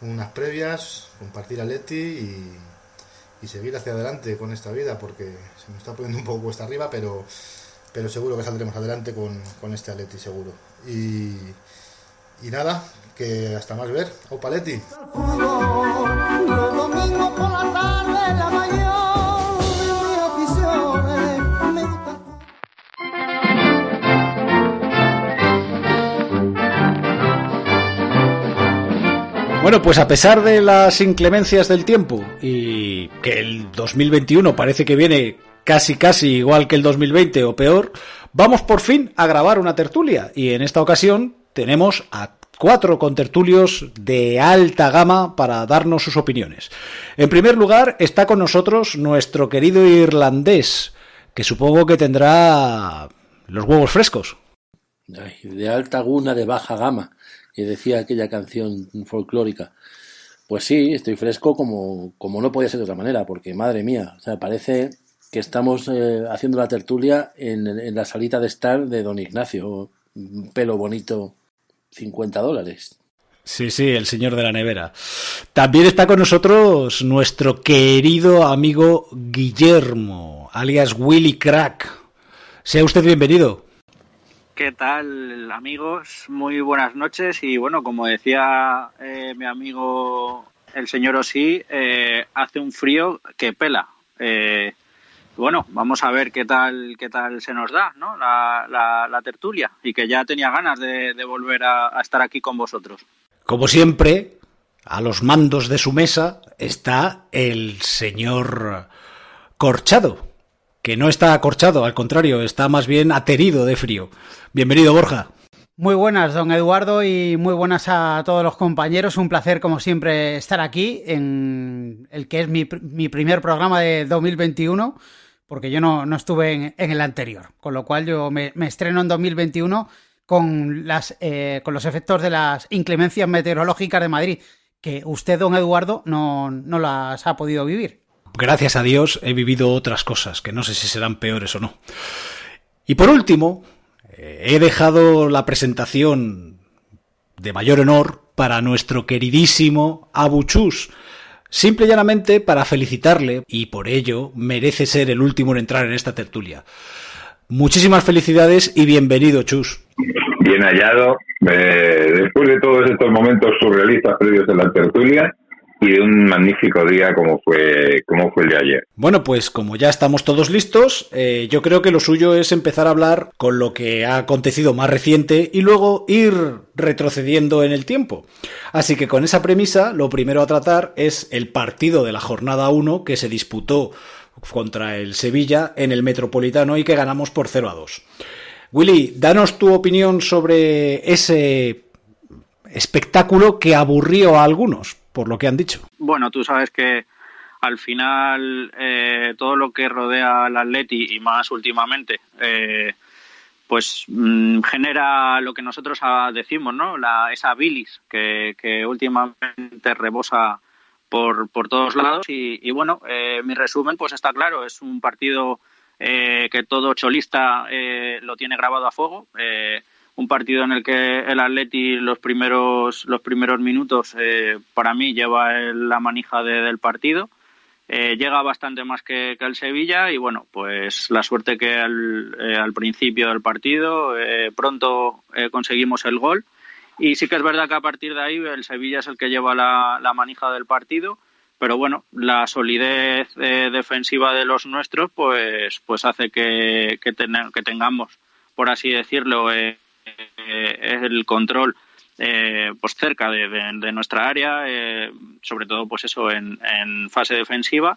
S6: unas previas, compartir a Leti y, seguir hacia adelante con esta vida porque se me está poniendo un poco cuesta arriba, pero, pero seguro que saldremos adelante con, con este Atleti, seguro. Y, nada, que hasta más ver. Au Paletti.
S1: Bueno, pues a pesar de las inclemencias del tiempo y que el 2021 parece que viene casi casi igual que el 2020 o peor, vamos por fin a grabar una tertulia y en esta ocasión tenemos a cuatro contertulios de alta gama para darnos sus opiniones. En primer lugar está con nosotros nuestro querido irlandés, que supongo que tendrá los huevos frescos.
S5: De alta guna, de baja gama, que decía aquella canción folclórica. Pues sí, estoy fresco como, como no podía ser de otra manera, porque madre mía, o sea, parece que estamos eh, haciendo la tertulia en, en la salita de estar de don Ignacio, un pelo bonito, 50 dólares.
S1: Sí, sí, el señor de la nevera. También está con nosotros nuestro querido amigo Guillermo, alias Willy Crack. Sea usted bienvenido.
S11: ¿Qué tal amigos? Muy buenas noches y bueno, como decía eh, mi amigo el señor Osí, eh, hace un frío que pela. Eh, bueno, vamos a ver qué tal qué tal se nos da, ¿no? La, la, la tertulia y que ya tenía ganas de, de volver a, a estar aquí con vosotros.
S1: Como siempre, a los mandos de su mesa está el señor Corchado, que no está acorchado, al contrario, está más bien aterido de frío. Bienvenido, Borja.
S12: Muy buenas, don Eduardo, y muy buenas a todos los compañeros. Un placer, como siempre, estar aquí en el que es mi, mi primer programa de 2021, porque yo no, no estuve en, en, el anterior. Con lo cual, yo me, estreno en 2021 con, las, eh, con los efectos de las inclemencias meteorológicas de Madrid, que usted, don Eduardo, no, no las ha podido vivir.
S1: Gracias a Dios he vivido otras cosas, que no sé si serán peores o no. Y por último, he dejado la presentación de mayor honor para nuestro queridísimo Abuchus, simple y llanamente para felicitarle y por ello merece ser el último en entrar en esta tertulia. Muchísimas felicidades y bienvenido, Chus.
S13: Bien hallado. Eh, después de todos estos momentos surrealistas previos de la tertulia, y de un magnífico día como fue, como fue el de ayer.
S1: Bueno, pues como ya estamos todos listos, eh, yo creo que lo suyo es empezar a hablar con lo que ha acontecido más reciente y luego ir retrocediendo en el tiempo. Así que con esa premisa, lo primero a tratar es el partido de la jornada 1 que se disputó contra el Sevilla en el Metropolitano y que ganamos por 0 a 2. Willy, danos tu opinión sobre ese espectáculo que aburrió a algunos, por lo que han dicho.
S11: Bueno, tú sabes que al final eh, todo lo que rodea al Atleti y más últimamente, eh, pues mm, genera lo que nosotros ah, decimos, ¿no? La, esa bilis que, últimamente rebosa por, por todos lados y, y bueno, eh, mi resumen pues está claro, es un partido eh, que todo cholista eh, lo tiene grabado a fuego. Eh, un partido en el que el Atleti los primeros los primeros minutos eh, para mí lleva la manija de- del partido. Eh, llega bastante más que, que el Sevilla y bueno pues la suerte que al, eh, al principio del partido eh, pronto eh, conseguimos el gol. Y sí que es verdad que a partir de ahí el Sevilla es el que lleva la, la manija del partido pero bueno, la solidez eh, defensiva de los nuestros pues pues hace que, que, ten- que tengamos, por así decirlo, eh, eh, el control eh, pues cerca de, de- de nuestra área, eh, sobre todo pues eso en, en fase defensiva.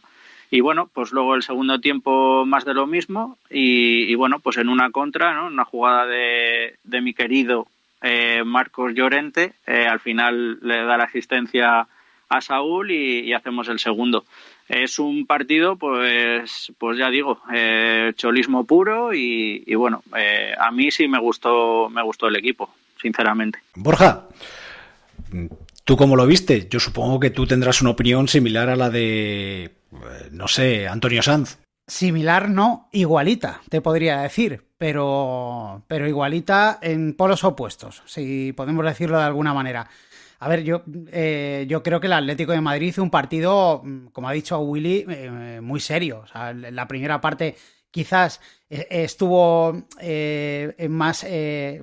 S11: Y bueno, pues luego el segundo tiempo más de lo mismo y, y bueno, pues en una contra, ¿no? Una jugada de, de mi querido eh, Marcos Llorente, eh, al final le da la asistencia a Saúl y, y hacemos el segundo. Es un partido, pues, pues ya digo, eh, cholismo puro y, y bueno, eh, a mí sí me gustó, me gustó el equipo, sinceramente.
S1: Borja, ¿tú cómo lo viste? Yo supongo que tú tendrás una opinión similar a la de, eh, no sé, Antonio Sanz.
S12: Similar, no, igualita, te podría decir, pero, pero igualita en polos opuestos, si podemos decirlo de alguna manera. A ver, yo, eh, yo creo que el Atlético de Madrid hizo un partido, mm, como ha dicho Willy, eh, muy serio. O sea, la primera parte quizás eh, estuvo eh, más,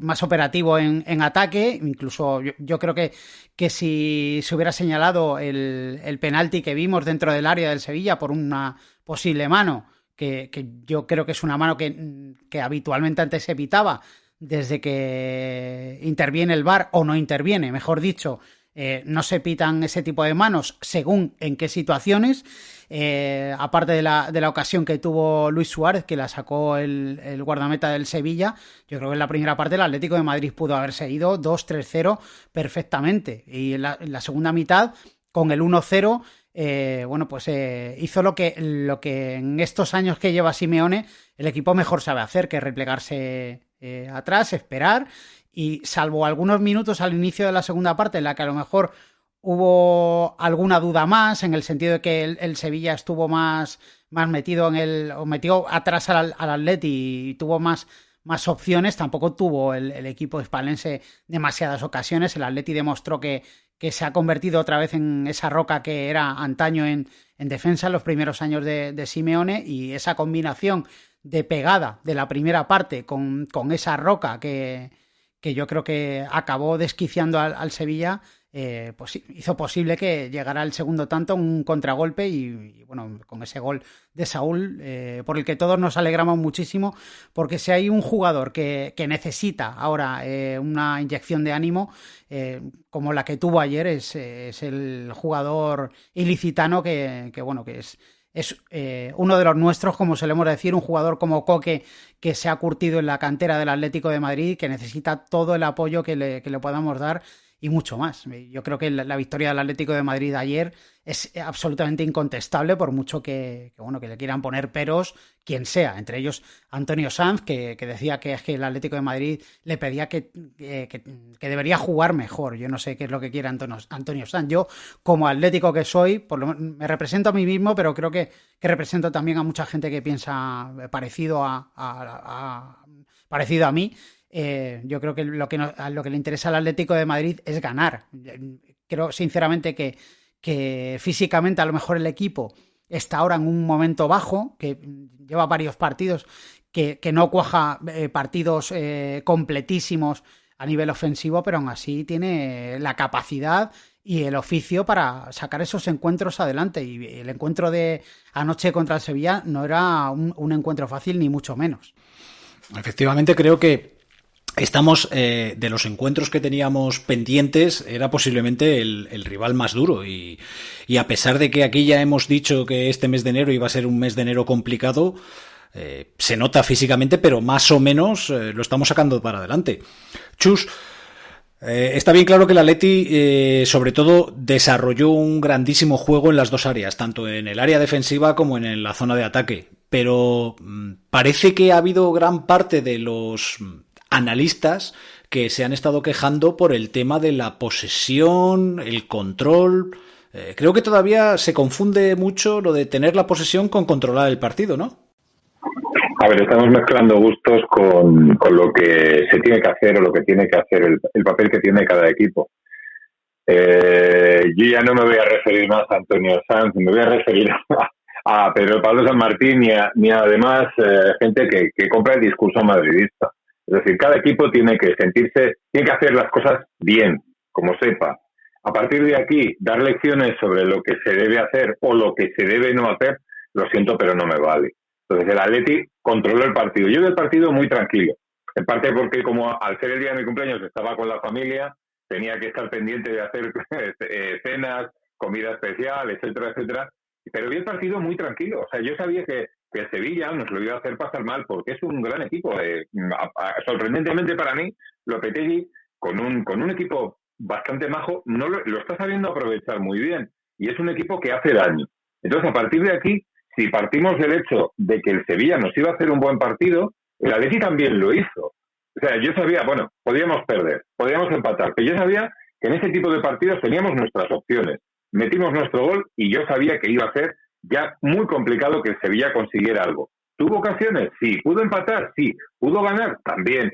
S12: más operativo en, en ataque, incluso yo, yo creo que, que si se hubiera señalado el, el penalti que vimos dentro del área del Sevilla por una posible mano, que, que yo creo que es una mano que, que habitualmente antes evitaba, desde que interviene el VAR o no interviene, mejor dicho, eh, no se pitan ese tipo de manos según en qué situaciones. Eh, aparte de la, de la ocasión que tuvo Luis Suárez, que la sacó el, el guardameta del Sevilla, yo creo que en la primera parte el Atlético de Madrid pudo haberse ido 2-3-0 perfectamente. Y en la, segunda mitad, con el 1-0, eh, bueno, pues hizo lo que, lo que en estos años que lleva Simeone el equipo mejor sabe hacer, que replegarse eh, atrás, esperar y salvo algunos minutos al inicio de la segunda parte en la que a lo mejor hubo alguna duda más en el sentido de que el, Sevilla estuvo más, más metido en el o metió atrás al, al Atleti y tuvo más más opciones, tampoco tuvo el, equipo hispalense demasiadas ocasiones. El Atleti demostró que, que se ha convertido otra vez en esa roca que era antaño en, en defensa en los primeros años de Simeone y esa combinación de pegada de la primera parte con, con esa roca que, que yo creo que acabó desquiciando al, Sevilla, eh, pues hizo posible que llegara el segundo tanto, un contragolpe y, bueno, con ese gol de Saúl, eh, por el que todos nos alegramos muchísimo, porque si hay un jugador que, que necesita ahora eh, una inyección de ánimo, como la que tuvo ayer, es, es el jugador ilicitano que, que bueno, que es es eh, uno de los nuestros, como solemos decir, un jugador como Coque que se ha curtido en la cantera del Atlético de Madrid, que necesita todo el apoyo que le, que le podamos dar y mucho más. Yo creo que la, la, victoria del Atlético de Madrid ayer es absolutamente incontestable, por mucho que, bueno, que le quieran poner peros quien sea, entre ellos Antonio Sanz, que, que decía que es que el Atlético de Madrid le pedía que, debería jugar mejor. Yo no sé qué es lo que quiere Antonio, Antonio Sanz. Yo, como atlético que soy, por lo, me represento a mí mismo, pero creo que, represento también a mucha gente que piensa parecido a, parecido a mí. Eh, yo creo que lo que, lo que le interesa al Atlético de Madrid es ganar. Creo sinceramente que, que físicamente a lo mejor el equipo está ahora en un momento bajo, que lleva varios partidos, que, que no cuaja eh, partidos eh, completísimos a nivel ofensivo, pero aún así tiene la capacidad y el oficio para sacar esos encuentros adelante. Y el encuentro de anoche contra el Sevilla no era un, un encuentro fácil, ni mucho menos.
S1: Efectivamente, creo que estamos eh, de los encuentros que teníamos pendientes era posiblemente el, rival más duro y, a pesar de que aquí ya hemos dicho que este mes de enero iba a ser un mes de enero complicado eh, se nota físicamente pero más o menos eh, lo estamos sacando para adelante Chus está bien claro que el Atleti, eh, sobre todo, desarrolló un grandísimo juego en las dos áreas, tanto en el área defensiva como en la zona de ataque. Pero mmm, parece que ha habido gran parte de los analistas que se han estado quejando por el tema de la posesión, el control. Eh, creo que todavía se confunde mucho lo de tener la posesión con controlar el partido, ¿no?
S13: A ver, estamos mezclando gustos con, con, lo que se tiene que hacer o lo que tiene que hacer, el, el papel que tiene cada equipo. Eh, yo ya no me voy a referir más a Antonio Sanz, me voy a referir a, a Pedro Pablo San Martín ni, a, además eh, gente que, que compra el discurso madridista. Es decir, cada equipo tiene que sentirse, tiene que hacer las cosas bien, como sepa. A partir de aquí, dar lecciones sobre lo que se debe hacer o lo que se debe no hacer, lo siento, pero no me vale. Entonces el Atleti controló el partido. Yo el partido muy tranquilo. En parte porque como al ser el día de mi cumpleaños estaba con la familia, tenía que estar pendiente de hacer eh, cenas, comida especial, etcétera, etcétera. Pero vi el partido muy tranquilo. O sea, yo sabía que, que el Sevilla nos lo iba a hacer pasar mal porque es un gran equipo. Eh, sorprendentemente para mí, Lopetegui, con un, con un equipo bastante majo, no lo, lo está sabiendo aprovechar muy bien. Y es un equipo que hace daño. Entonces, a partir de aquí, si partimos del hecho de que el Sevilla nos iba a hacer un buen partido, el Atleti también lo hizo. O sea, yo sabía, bueno, podíamos perder, podíamos empatar, pero yo sabía que en ese tipo de partidos teníamos nuestras opciones. Metimos nuestro gol y yo sabía que iba a ser ya muy complicado que el Sevilla consiguiera algo. ¿Tuvo ocasiones? Sí. ¿Pudo empatar? Sí. ¿Pudo ganar? También.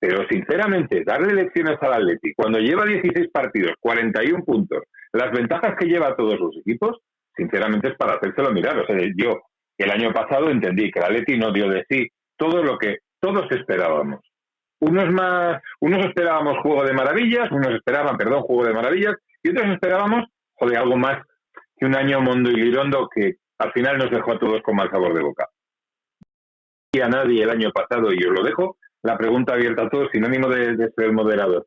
S13: Pero sinceramente, darle lecciones al Atleti cuando lleva 16 partidos, 41 puntos, las ventajas que lleva a todos los equipos, sinceramente es para hacérselo mirar. O sea, yo el año pasado entendí que el Atleti no dio de sí todo lo que todos esperábamos. Unos más, unos esperábamos juego de maravillas, unos esperaban, perdón, juego de maravillas, y otros esperábamos, joder, algo más que un año Mondo y Lirondo que al final nos dejó a todos con mal sabor de boca. Y a nadie el año pasado, y os lo dejo, la pregunta abierta a todos, sin ánimo de, de ser moderador.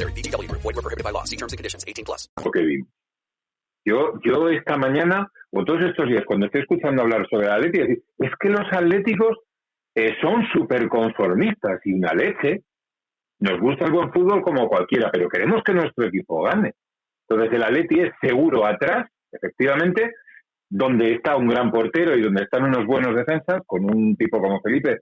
S10: BGW. Void were prohibited by law. See terms and conditions. 18 plus.
S13: Okay. Yo, yo esta mañana, o todos estos días, cuando estoy escuchando hablar sobre el Atlético, es que los atléticos eh, son súper conformistas y una leche. Nos gusta el buen fútbol como cualquiera, pero queremos que nuestro equipo gane. Entonces el Atleti es seguro atrás, efectivamente, donde está un gran portero y donde están unos buenos defensas, con un tipo como Felipe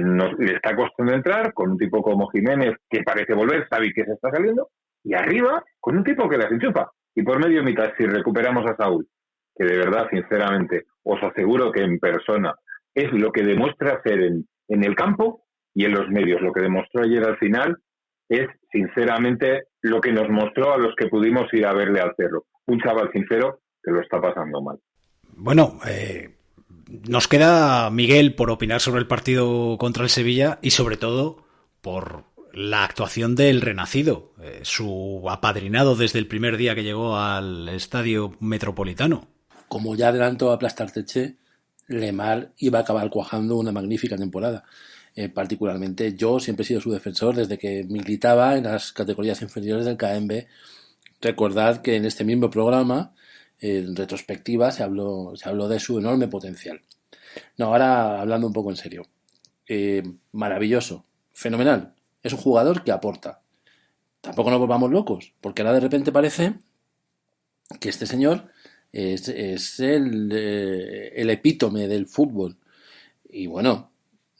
S13: nos, le está costando entrar, con un tipo como Jiménez que parece volver, sabe que se está saliendo, y arriba con un tipo que las enchufa. Y por medio mitad, si recuperamos a Saúl, que de verdad, sinceramente, os aseguro que en persona es lo que demuestra ser en, en el campo y en los medios. Lo que demostró ayer al final es, sinceramente, lo que nos mostró a los que pudimos ir a verle al cerro. Un chaval sincero que lo está pasando mal.
S1: Bueno, eh, nos queda Miguel por opinar sobre el partido contra el Sevilla y sobre todo por la actuación del Renacido, eh, su apadrinado desde el primer día que llegó al estadio metropolitano.
S5: Como ya adelantó a Plastarteche, Lemar iba a acabar cuajando una magnífica temporada. Eh, particularmente yo siempre he sido su defensor desde que militaba en las categorías inferiores del KMB. Recordad que en este mismo programa en retrospectiva se habló, se habló de su enorme potencial. No, ahora hablando un poco en serio. Eh, maravilloso, fenomenal. Es un jugador que aporta. Tampoco nos volvamos locos, porque ahora de repente parece que este señor es, eh, el epítome del fútbol. Y bueno,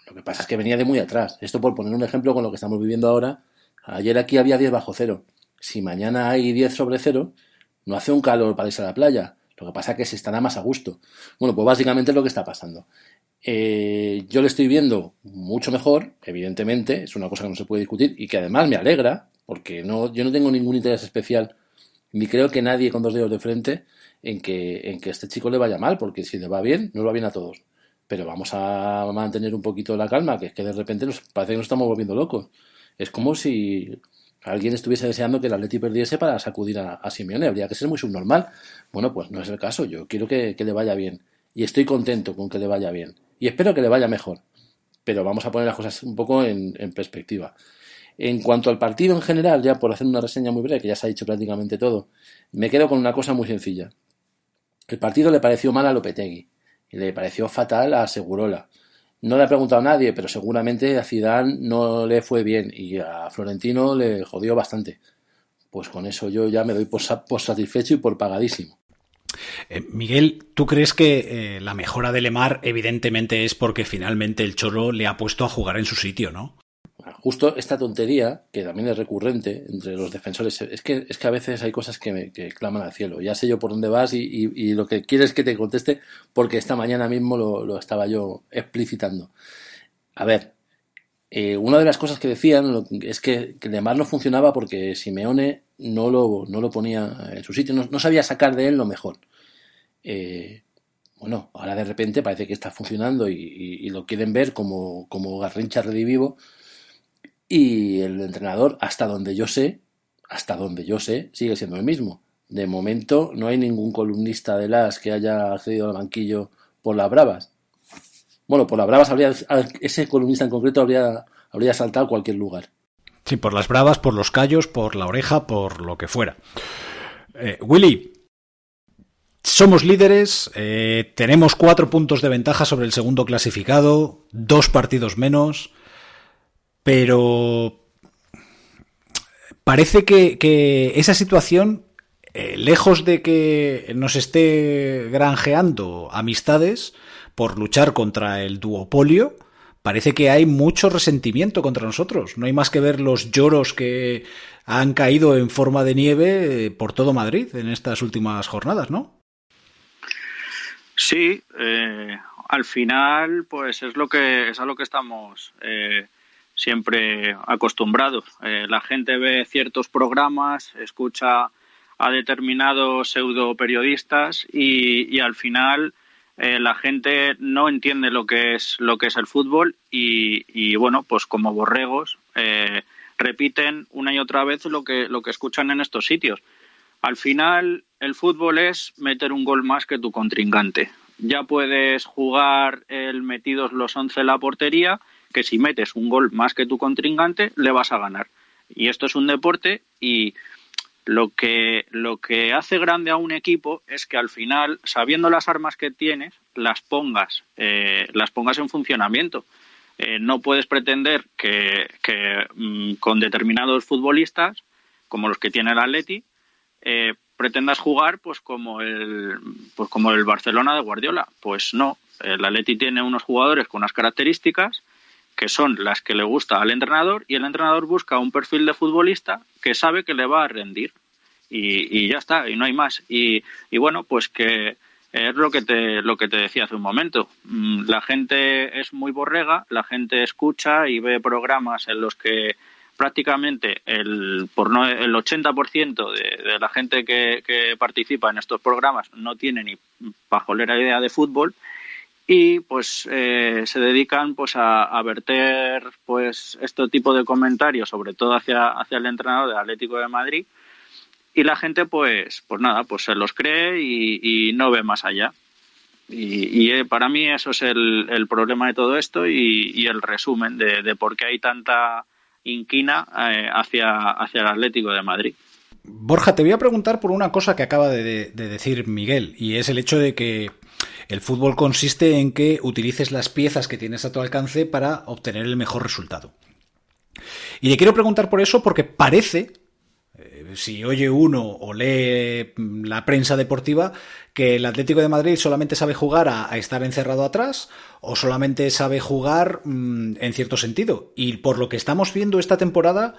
S5: lo que pasa es que venía de muy atrás. Esto por poner un ejemplo con lo que estamos viviendo ahora. Ayer aquí había 10 bajo cero. si mañana hay 10 sobre cero, no hace un calor para irse a la playa. Lo que pasa es que se estará más a gusto. Bueno, pues básicamente es lo que está pasando. Eh, yo le estoy viendo mucho mejor, evidentemente, es una cosa que no se puede discutir y que además me alegra, porque no, yo no tengo ningún interés especial, ni creo que nadie con dos dedos de frente en que, en que este chico le vaya mal, porque si le va bien, nos va bien a todos. Pero vamos a mantener un poquito la calma, que es que de repente nos parece que nos estamos volviendo locos. Es como si alguien estuviese deseando que el Atleti perdiese para sacudir a, a Simeone. Habría que ser muy subnormal. Bueno, pues no es el caso. Yo quiero que, que le vaya bien. Y estoy contento con que le vaya bien. Y espero que le vaya mejor. Pero vamos a poner las cosas un poco en, en perspectiva. En cuanto al partido en general, ya por hacer una reseña muy breve, que ya se ha dicho prácticamente todo, me quedo con una cosa muy sencilla. El partido le pareció mal a Lopetegui y le pareció fatal a Segurola. No le ha preguntado a nadie, pero seguramente a Zidane no le fue bien y a Florentino le jodió bastante. Pues con eso yo ya me doy por, sa- por satisfecho y por pagadísimo.
S1: Eh, Miguel, ¿tú crees que eh, la mejora de Lemar evidentemente es porque finalmente el Cholo le ha puesto a jugar en su sitio, ¿no?
S5: Justo esta tontería, que también es recurrente entre los defensores, es que, es que a veces hay cosas que, me, que claman al cielo. Ya sé yo por dónde vas y, y- lo que quieres que te conteste, porque esta mañana mismo lo, lo estaba yo explicitando. A ver, eh, una de las cosas que decían es que, que Lemar no funcionaba porque Simeone no lo, no lo ponía en su sitio, no, no sabía sacar de él lo mejor. Eh, bueno, ahora de repente parece que está funcionando y lo quieren ver como, como Garrincha redivivo. Y el entrenador, hasta donde yo sé, hasta donde yo sé, sigue siendo el mismo. De momento no hay ningún columnista de las que haya accedido al banquillo por las bravas. Bueno, por las bravas habría, ese columnista en concreto habría, habría saltado a cualquier lugar.
S1: Sí, por las bravas, por los callos, por la oreja, por lo que fuera. Eh, Willy, somos líderes, eh, tenemos cuatro puntos de ventaja sobre el segundo clasificado, dos partidos menos, pero parece que, esa situación, eh, lejos de que nos esté granjeando amistades por luchar contra el duopolio, parece que hay mucho resentimiento contra nosotros. No hay más que ver los lloros que han caído en forma de nieve eh, por todo Madrid en estas últimas jornadas, ¿no?
S11: Sí, eh, al final, pues es lo que es a lo que estamos eh, siempre acostumbrados. Eh, la gente ve ciertos programas, escucha a determinados pseudo periodistas y, y al final eh, la gente no entiende lo que es lo que es el fútbol y, y, bueno, pues como borregos eh, repiten una y otra vez lo que lo que escuchan en estos sitios. Al final, el fútbol es meter un gol más que tu contrincante. Ya puedes jugar el metidos los 11 en la portería, que si metes un gol más que tu contrincante, le vas a ganar. Y esto es un deporte y lo que, lo que hace grande a un equipo es que al final, sabiendo las armas que tienes, las pongas, eh, las pongas en funcionamiento. Eh, no puedes pretender que, que mm, con determinados futbolistas, como los que tiene el Atleti, eh, pretendas jugar pues como el pues como el Barcelona de Guardiola pues no el Atleti tiene unos jugadores con unas características que son las que le gusta al entrenador y el entrenador busca un perfil de futbolista que sabe que le va a rendir. Y, y ya está y no hay más. Y, y bueno pues que es lo que te lo que te decía hace un momento. Mm, la gente es muy borrega la gente escucha y ve programas en los que prácticamente el, por no, el 80% de, de la gente que, que participa en estos programas no tiene ni pajolera idea de fútbol y pues eh, se dedican pues a, a verter pues este tipo de comentarios sobre todo hacia, hacia el entrenador del Atlético de Madrid y la gente pues pues nada pues se los cree y, no ve más allá y, eh, para mí eso es el, el problema de todo esto y, el resumen de, de, por qué hay tanta inquina eh, hacia, hacia el Atlético de Madrid.
S1: Borja, te voy a preguntar por una cosa que acaba de, decir Miguel, y es el hecho de que el fútbol consiste en que utilices las piezas que tienes a tu alcance para obtener el mejor resultado. Y le quiero preguntar por eso porque parece, eh, si oye uno o lee la prensa deportiva, que el Atlético de Madrid solamente sabe jugar a, estar encerrado atrás o solamente sabe jugar mmm, en cierto sentido. Y por lo que estamos viendo esta temporada,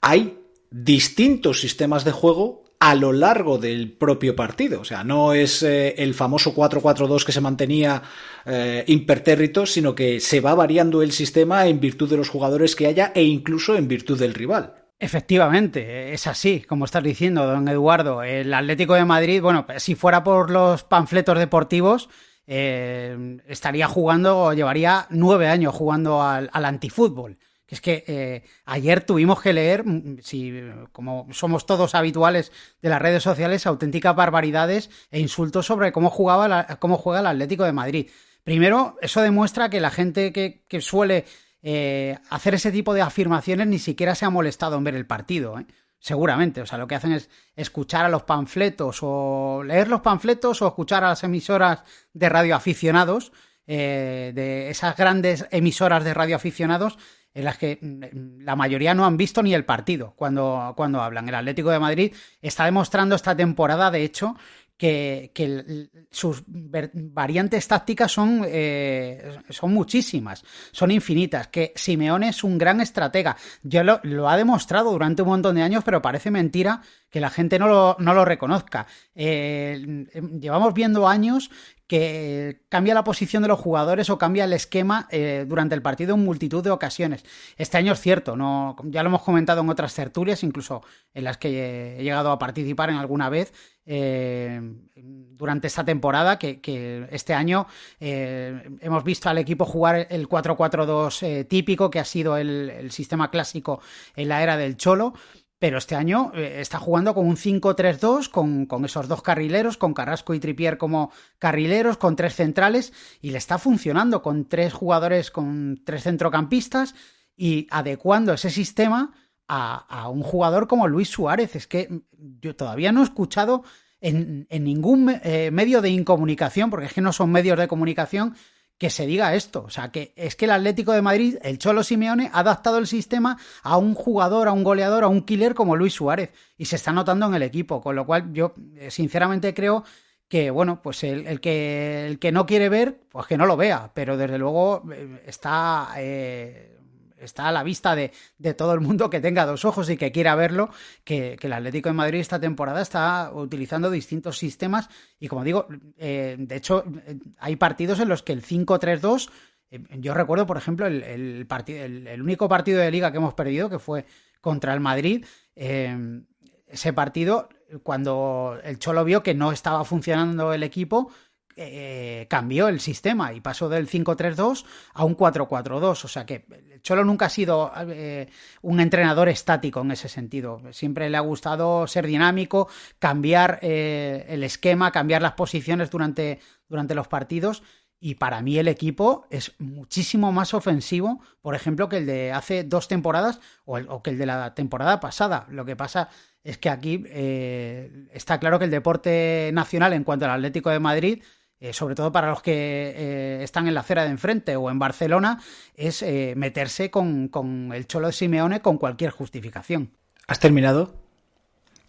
S1: hay distintos sistemas de juego a lo largo del propio partido. O sea, no es eh, el famoso 4-4-2 que se mantenía eh, impertérrito, sino que se va variando el sistema en virtud de los jugadores que haya e incluso en virtud del rival.
S12: Efectivamente, es así, como estás diciendo, don Eduardo. El Atlético de Madrid, bueno, si fuera por los panfletos deportivos, eh, estaría jugando, llevaría nueve años jugando al, al antifútbol. Que es que eh, ayer tuvimos que leer, mm, si, como somos todos habituales de las redes sociales, auténticas barbaridades e insultos sobre cómo, jugaba la- cómo juega el Atlético de Madrid. Primero, eso demuestra que la gente que, suele eh, hacer ese tipo de afirmaciones ni siquiera se ha molestado en ver el partido. ¿eh? Seguramente, o sea, lo que hacen es escuchar a los panfletos o leer los panfletos o escuchar a las emisoras de radioaficionados, eh, de esas grandes emisoras de radioaficionados en las que mm, la mayoría no han visto ni el partido cuando, cuando hablan. El Atlético de Madrid está demostrando esta temporada, de hecho, que, que sus variantes tácticas son, eh, son muchísimas, son infinitas, que Simeone es un gran estratega. Ya lo, ha demostrado durante un montón de años, pero parece mentira que la gente no lo, no lo reconozca. Eh, llevamos viendo años que cambia la posición de los jugadores o cambia el esquema eh, durante el partido en multitud de ocasiones. Este año es cierto, no, ya lo hemos comentado en otras tertulias, incluso en las que he llegado a participar en alguna vez eh, durante esta temporada, que, este año eh, hemos visto al equipo jugar el 4-4-2 eh, típico, que ha sido el sistema clásico en la era del Cholo. Pero este año eh, está jugando con un 5-3-2, con, con esos dos carrileros, con Carrasco y Tripier como carrileros, con tres centrales, y le está funcionando con tres jugadores, con tres centrocampistas, y adecuando ese sistema a, a un jugador como Luis Suárez. Es que yo todavía no he escuchado en, en ningún eh, medio de incomunicación, porque es que no son medios de comunicación, que se diga esto. O sea, que es que el Atlético de Madrid, el Cholo Simeone, ha adaptado el sistema a un jugador, a un goleador, a un killer como Luis Suárez. Y se está notando en el equipo. Con lo cual, yo eh, sinceramente creo que, bueno, pues el, el que, el que no quiere ver, pues que no lo vea. Pero desde luego eh, está. eh, Está a la vista de, de todo el mundo que tenga dos ojos y que quiera verlo, que, que el Atlético de Madrid esta temporada está utilizando distintos sistemas y como digo, eh, de hecho eh, hay partidos en los que el 5-3-2 eh, yo recuerdo, por ejemplo, el, el, único partido de liga que hemos perdido, que fue contra el Madrid. ese partido, cuando el Cholo vio que no estaba funcionando el equipo, eh, cambió el sistema y pasó del 5-3-2 a un 4-4-2. O sea que Cholo nunca ha sido eh, un entrenador estático en ese sentido. Siempre le ha gustado ser dinámico, cambiar eh, el esquema, cambiar las posiciones durante, durante los partidos. Y para mí el equipo es muchísimo más ofensivo, por ejemplo, que el de hace dos temporadas o, que el de la temporada pasada. Lo que pasa es que aquí está claro que el deporte nacional en cuanto al Atlético de Madrid, eh, sobre todo para los que eh, están en la acera de enfrente o en Barcelona, es eh, meterse con, con, el Cholo de Simeone con cualquier justificación.
S1: ¿Has terminado?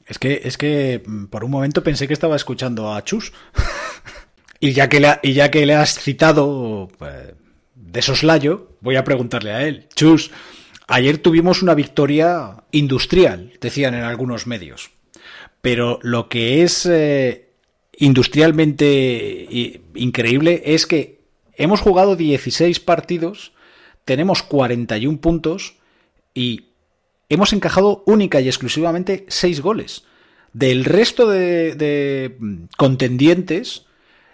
S1: Es que, es que por un momento pensé que estaba escuchando a Chus. y, ya que le, y ya que le has citado pues, de soslayo, voy a preguntarle a él. Chus, ayer tuvimos una victoria industrial, decían en algunos medios. Pero lo que es industrialmente increíble es que hemos jugado 16 partidos, tenemos 41 puntos y hemos encajado única y exclusivamente 6 goles. Del resto de, contendientes,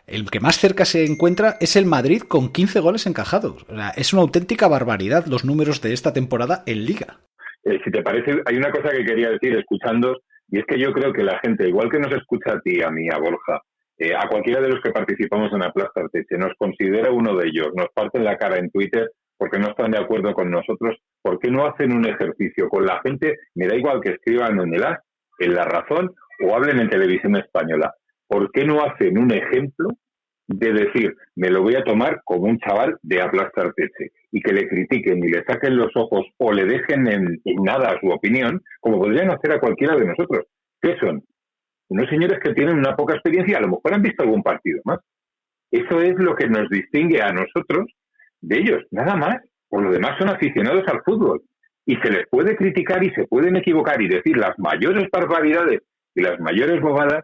S1: el que más cerca se encuentra es el Madrid con 15 goles encajados. O sea, es una auténtica barbaridad los números de esta temporada en Liga.
S13: Eh, si te parece, hay una cosa que quería decir escuchando, y es que yo creo que la gente, igual que nos escucha a ti, a mí, a Borja, eh, a cualquiera de los que participamos en Aplasta Arteche, nos considera uno de ellos, nos parten la cara en Twitter porque no están de acuerdo con nosotros, ¿por qué no hacen un ejercicio con la gente? Me da igual que escriban en el AS, en La Razón o hablen en televisión española. ¿Por qué no hacen un ejemplo de decir, me lo voy a tomar como un chaval de aplastar y que le critiquen y le saquen los ojos o le dejen en, nada su opinión, como podrían hacer a cualquiera de nosotros? ¿Qué son? Unos señores que tienen una poca experiencia, a lo mejor han visto algún partido más. Eso es lo que nos distingue a nosotros de ellos, nada más. Por lo demás son aficionados al fútbol. Y se les puede criticar y se pueden equivocar y decir las mayores barbaridades y las mayores bobadas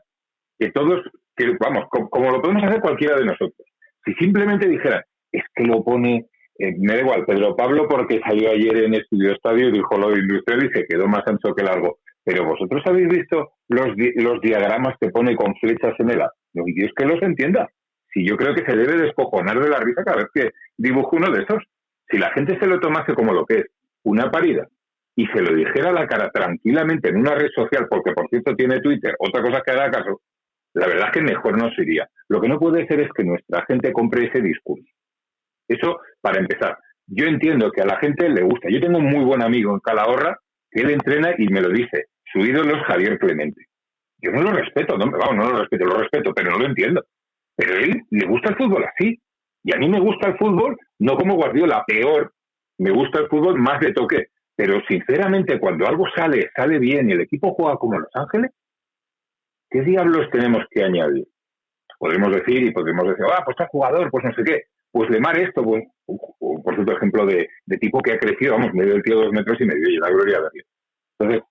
S13: que todos, que vamos, co- como, lo podemos hacer cualquiera de nosotros. Si simplemente dijeran, es que lo pone, eh, me da igual, Pedro Pablo porque salió ayer en Estudio Estadio y dijo lo industrial y se quedó más ancho que largo. Pero vosotros habéis visto los, los diagramas que pone con flechas en el A. No, es que los entienda. Si yo creo que se debe descojonar de la risa cada vez que dibujo uno de esos. Si la gente se lo tomase como lo que es, una parida, y se lo dijera a la cara tranquilamente en una red social, porque por cierto tiene Twitter, otra cosa que haga caso, la verdad es que mejor nos iría. Lo que no puede ser es que nuestra gente compre ese discurso. Eso, para empezar. Yo entiendo que a la gente le gusta. Yo tengo un muy buen amigo en Calahorra que él entrena y me lo dice. Su ídolo es Javier Clemente. Yo no lo respeto, no, vamos, no lo respeto, lo respeto, pero no lo entiendo. Pero a él le gusta el fútbol así. Y a mí me gusta el fútbol, no como Guardiola, peor. Me gusta el fútbol más de toque. Pero sinceramente, cuando algo sale, sale bien y el equipo juega como Los Ángeles, ¿qué diablos tenemos que añadir? Podemos decir y podemos decir, ah, pues está jugador, pues no sé qué. Pues Lemar esto, pues, por cierto, ejemplo de, tipo que ha crecido, vamos, medio del tío dos metros y medio, y la gloria de Dios. Entonces,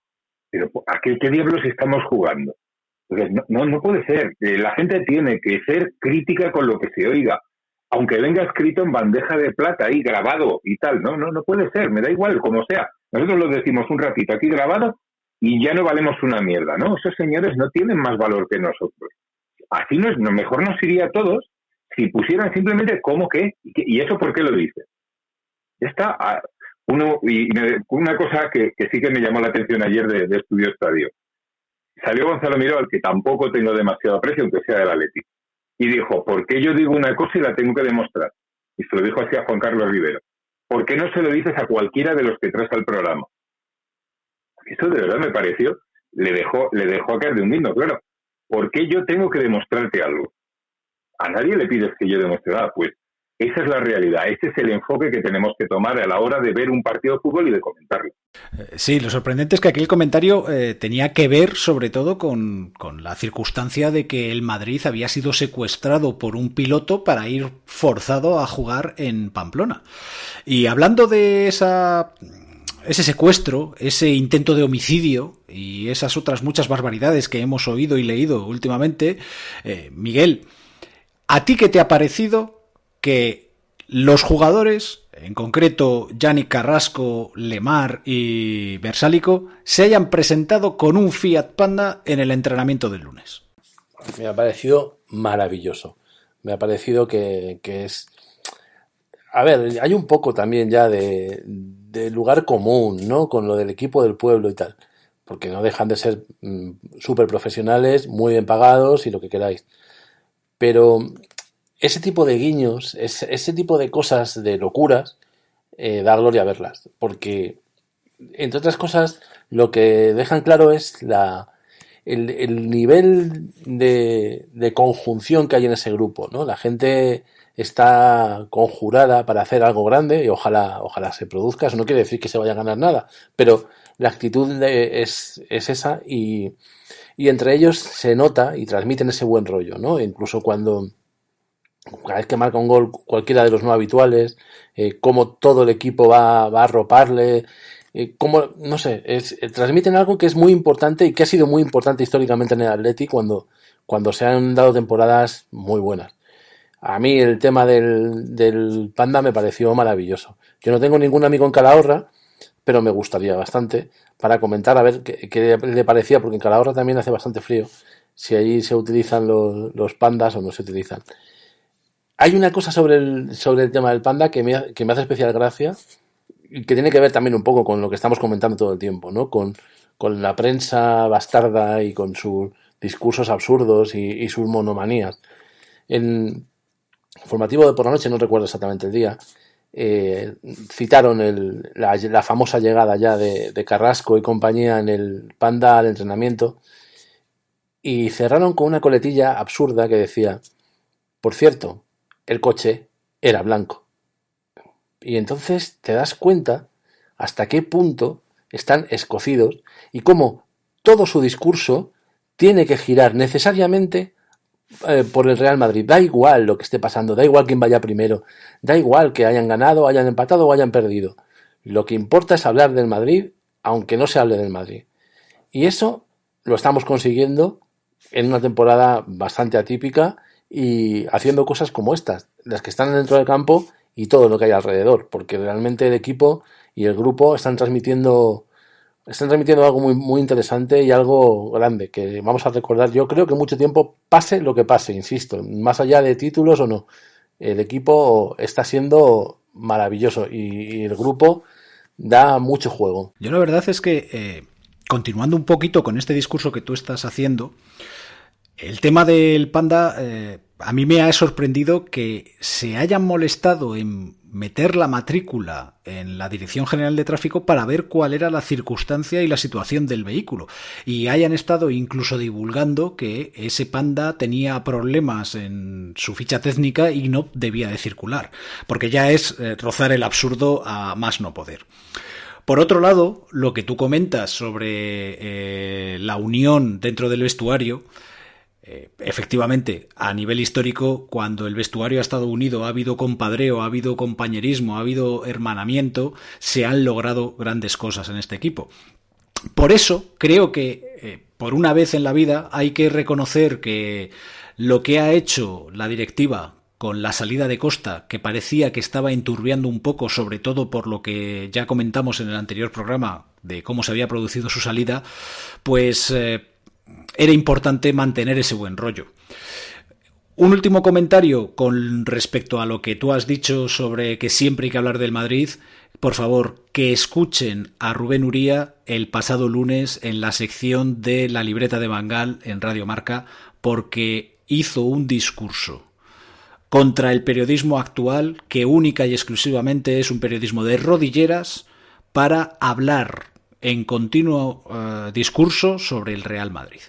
S13: pero ¿a qué, diablos estamos jugando? Entonces, no, no, puede ser. Eh, la gente tiene que ser crítica con lo que se oiga. Aunque venga escrito en bandeja de plata ahí, grabado y tal. No, no, no puede ser. Me da igual, como sea. Nosotros lo decimos un ratito aquí grabado y ya no valemos una mierda, ¿no? Esos señores no tienen más valor que nosotros. Así no es, mejor nos iría a todos si pusieran simplemente cómo qué y, eso por qué lo dice. Está. Ah, Uno, y una cosa que, sí que me llamó la atención ayer de, Estudio Estadio. Salió Gonzalo Miró, al que tampoco tengo demasiado aprecio, aunque sea del Atleti. Y dijo, ¿por qué yo digo una cosa y la tengo que demostrar? Y se lo dijo así a Juan Carlos Rivero. ¿Por qué no se lo dices a cualquiera de los que traes al programa? Eso de verdad me pareció, le dejó, le dejó a caer de un himno, claro. ¿Por qué yo tengo que demostrarte algo? A nadie le pides que yo demuestre nada, pues esa es la realidad, ese es el enfoque que tenemos que tomar a la hora de ver un partido de fútbol y de comentarlo.
S1: Sí, lo sorprendente es que aquel comentario eh, tenía que ver sobre todo con, con la circunstancia de que el Madrid había sido secuestrado por un piloto para ir forzado a jugar en Pamplona. Y hablando de esa ese secuestro, ese intento de homicidio y esas otras muchas barbaridades que hemos oído y leído últimamente, eh, Miguel, ¿a ti qué te ha parecido que los jugadores, en concreto Yannick Carrasco, Lemar y Versálico, se hayan presentado con un Fiat Panda en el entrenamiento del lunes?
S5: Me ha parecido maravilloso. Me ha parecido que, es... A ver, hay un poco también ya de, de lugar común, ¿no? Con lo del equipo del pueblo y tal. Porque no dejan de ser mm, súper profesionales, muy bien pagados y lo que queráis. Pero ese tipo de guiños, ese, ese tipo de cosas, de locuras, eh, da gloria verlas. Porque, entre otras cosas, lo que dejan claro es la, el, el nivel de, de conjunción que hay en ese grupo, ¿no? La gente está conjurada para hacer algo grande y ojalá, ojalá se produzca. Eso no quiere decir que se vaya a ganar nada, pero la actitud es, es esa y, y entre ellos se nota y transmiten ese buen rollo, ¿no? Incluso cuando cada vez que marca un gol cualquiera de los no habituales, eh, cómo todo el equipo va, va a arroparle, eh, cómo, no sé, es, eh, transmiten algo que es muy importante y que ha sido muy importante históricamente en el Atleti cuando, cuando se han dado temporadas muy buenas. A mí el tema del, del panda me pareció maravilloso. Yo no tengo ningún amigo en Calahorra, pero me gustaría bastante para comentar a ver qué, le parecía, porque en Calahorra también hace bastante frío, si allí se utilizan los, pandas o no se utilizan. Hay una cosa sobre el, sobre el tema del panda que me, que me hace especial gracia y que tiene que ver también un poco con lo que estamos comentando todo el tiempo, ¿no? Con, con la prensa bastarda y con sus discursos absurdos y, y sus monomanías. En formativo de por la noche, no recuerdo exactamente el día, eh, citaron la famosa llegada ya de, de Carrasco y compañía en el Panda al entrenamiento y cerraron con una coletilla absurda que decía, por cierto, el coche era blanco. Y entonces te das cuenta hasta qué punto están escocidos y cómo todo su discurso tiene que girar necesariamente eh, por el Real Madrid. Da igual lo que esté pasando, da igual quién vaya primero, da igual que hayan ganado, hayan empatado o hayan perdido. Lo que importa es hablar del Madrid, aunque no se hable del Madrid. Y eso lo estamos consiguiendo en una temporada bastante atípica y haciendo cosas como estas, las que están dentro del campo y todo lo que hay alrededor, porque realmente el equipo y el grupo están transmitiendo están transmitiendo algo muy, muy interesante y algo grande que vamos a recordar yo creo que mucho tiempo pase lo que pase insisto más allá de títulos o no el equipo está siendo maravilloso y, el grupo da mucho juego.
S1: Yo la verdad es que, eh, continuando un poquito con este discurso que tú estás haciendo, el tema del panda, eh, a mí me ha sorprendido que se hayan molestado en meter la matrícula en la Dirección General de Tráfico para ver cuál era la circunstancia y la situación del vehículo. Y hayan estado incluso divulgando que ese panda tenía problemas en su ficha técnica y no debía de circular. Porque ya es eh, rozar el absurdo a más no poder. Por otro lado, lo que tú comentas sobre eh, la unión dentro del vestuario, eh, efectivamente, a nivel histórico, cuando el vestuario ha estado unido, ha habido compadreo, ha habido compañerismo, ha habido hermanamiento, se han logrado grandes cosas en este equipo. Por eso creo que, eh, por una vez en la vida, hay que reconocer que lo que ha hecho la directiva con la salida de Costa, que parecía que estaba enturbiando un poco, sobre todo por lo que ya comentamos en el anterior programa de cómo se había producido su salida, pues eh, era importante mantener ese buen rollo. Un último comentario con respecto a lo que tú has dicho sobre que siempre hay que hablar del Madrid. Por favor, que escuchen a Rubén Uría el pasado lunes en la sección de la libreta de Bangal en Radio Marca, porque hizo un discurso contra el periodismo actual, que única y exclusivamente es un periodismo de rodilleras, para hablar en continuo eh, discurso sobre el Real Madrid.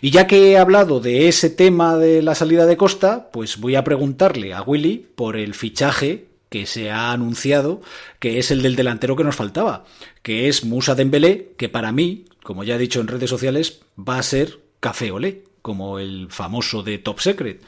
S1: Y ya que he hablado de ese tema de la salida de Costa, pues voy a preguntarle a Willy por el fichaje que se ha anunciado, que es el del delantero que nos faltaba, que es Musa Dembélé, que para mí, como ya he dicho en redes sociales, va a ser café olé, como el famoso de Top Secret.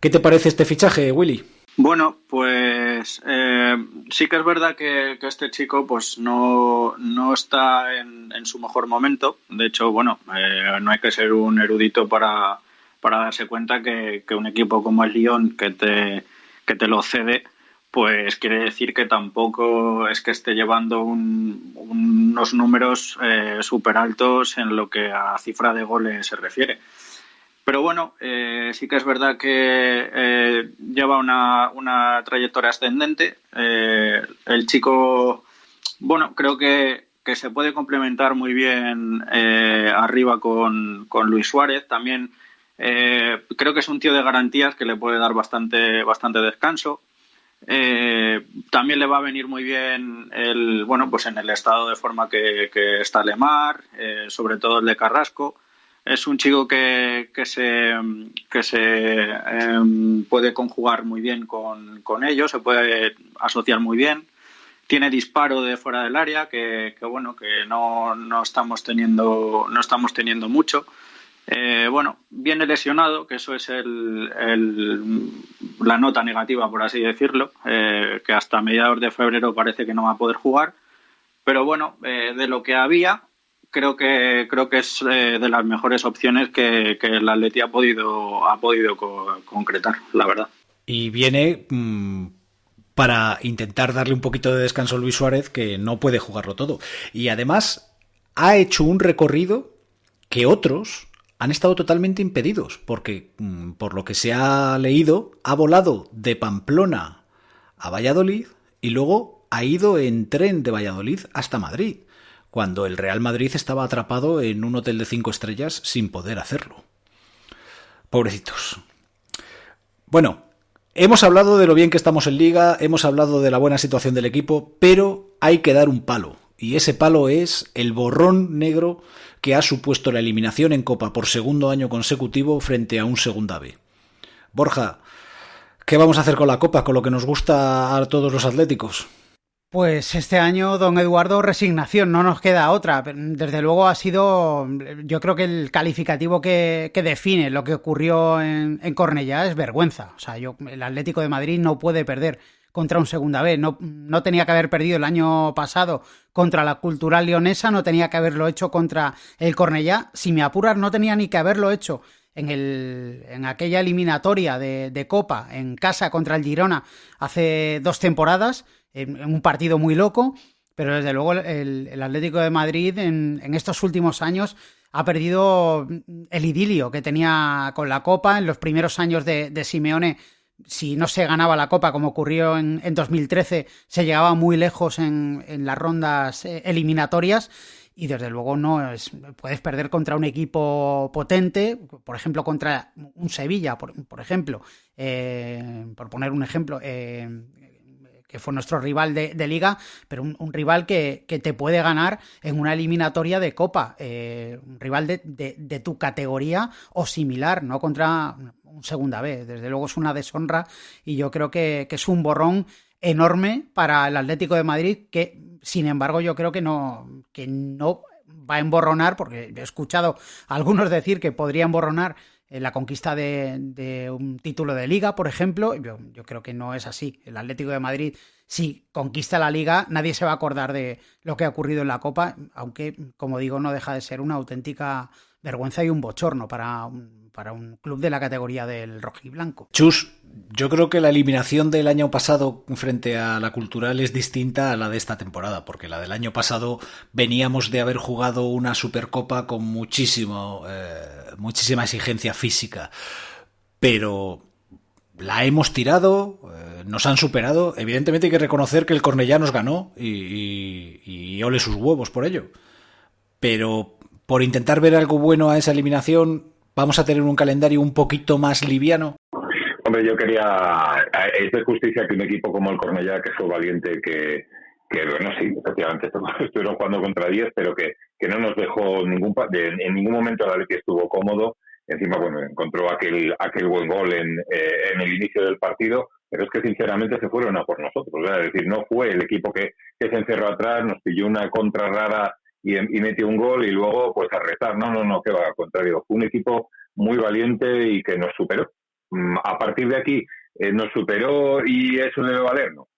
S1: ¿Qué te parece este fichaje, Willy?
S11: Bueno, pues eh, sí que es verdad que, que este chico pues no, no está en, en su mejor momento. De hecho, bueno, eh, no hay que ser un erudito para, para darse cuenta que, que un equipo como el Lyon que te, que te lo cede, pues quiere decir que tampoco es que esté llevando un- unos números eh, súper altos en lo que a cifra de goles se refiere. Pero bueno, eh, sí que es verdad que eh, lleva una, una trayectoria ascendente. Eh, el chico, bueno, creo que, que se puede complementar muy bien arriba con, con Luis Suárez. También creo que es un tío de garantías que le puede dar bastante, bastante descanso. También le va a venir muy bien el, bueno, pues en el estado de forma que, que está Lemar, sobre todo el de Carrasco. Es un chico que, que se, que se em, puede conjugar muy bien con, con ellos, se puede asociar muy bien. Tiene disparo de fuera del área, que, que bueno, que no, no estamos teniendo, no estamos teniendo mucho. Eh, bueno, viene lesionado, que eso es el, el- la nota negativa, por así decirlo, eh, que hasta mediados de febrero parece que no va a poder jugar. Pero bueno, eh, de lo que había, creo que creo que es eh, de las mejores opciones que, que el Atleti ha podido ha podido co- concretar, la verdad.
S1: Y viene mm, para intentar darle un poquito de descanso a Luis Suárez, que no puede jugarlo todo. Y además ha hecho un recorrido que otros han estado totalmente impedidos, porque mm, por lo que se ha leído, ha volado de Pamplona a Valladolid y luego ha ido en tren de Valladolid hasta Madrid, cuando el Real Madrid estaba atrapado en un hotel de cinco estrellas sin poder hacerlo. Pobrecitos. Bueno, hemos hablado de lo bien que estamos en liga, hemos hablado de la buena situación del equipo, pero hay que dar un palo. Y ese palo es el borrón negro que ha supuesto la eliminación en Copa por segundo año consecutivo frente a un segunda B. Borja, ¿qué vamos a hacer con la Copa, con lo que nos gusta a todos los atléticos?
S12: Pues este año, don Eduardo, resignación, no nos queda otra. Desde luego ha sido, yo creo que el calificativo que, que define lo que ocurrió en, en Cornellá es vergüenza. O sea, yo, el Atlético de Madrid no puede perder contra un segunda B. No, no tenía que haber perdido el año pasado contra la Cultural Leonesa, no tenía que haberlo hecho contra el Cornellá. Si me apuras, no tenía ni que haberlo hecho en, el, en aquella eliminatoria de, de Copa en casa contra el Girona hace dos temporadas, en, un partido muy loco. Pero desde luego el, Atlético de Madrid en, estos últimos años ha perdido el idilio que tenía con la Copa. En los primeros años de, Simeone, si no se ganaba la Copa, como ocurrió en, en 2013, se llegaba muy lejos en, las rondas eh, eliminatorias. Y desde luego no es, puedes perder contra un equipo potente, por ejemplo, contra un Sevilla, por, por ejemplo, eh, por poner un ejemplo, eh, que fue nuestro rival de, de liga, pero un, rival que, que, te puede ganar en una eliminatoria de copa, eh, un rival de, de, tu categoría o similar, no contra un segunda B. Desde luego es una deshonra y yo creo que, que es un borrón enorme para el Atlético de Madrid que, sin embargo, yo creo que no, que no va a emborronar, porque he escuchado a algunos decir que podría emborronar la conquista de, de, un título de liga, por ejemplo. Yo, creo que no es así. El Atlético de Madrid, si conquista la liga, nadie se va a acordar de lo que ha ocurrido en la Copa, aunque, como digo, no deja de ser una auténtica vergüenza y un bochorno para un, para un club de la categoría del rojiblanco.
S1: Chus, yo creo que la eliminación del año pasado frente a la cultural es distinta a la de esta temporada, porque la del año pasado veníamos de haber jugado una supercopa con muchísimo, eh, muchísima exigencia física, pero la hemos tirado, eh, nos han superado. Evidentemente hay que reconocer que el Cornellá nos ganó y, y, y ole sus huevos por ello. Pero por intentar ver algo bueno a esa eliminación, vamos a tener un calendario un poquito más liviano.
S13: Hombre, yo quería. Es de justicia que un equipo como el Cornellá, que fue valiente, que, que bueno, sí, efectivamente estuvieron jugando contra 10, pero que, que no nos dejó ningún. En ningún momento la que estuvo cómodo. Encima, bueno, encontró aquel, aquel buen gol en, eh, en el inicio del partido, pero es que sinceramente se fueron a por nosotros. Es decir, no fue el equipo que, que se encerró atrás, nos pilló una contra rara y, y metió un gol y luego pues a rezar. No, no, no, que va, al contrario. Fue un equipo muy valiente y que nos superó. Mm, a partir de aquí, eh, ¿nos superó y eso debe valer? No.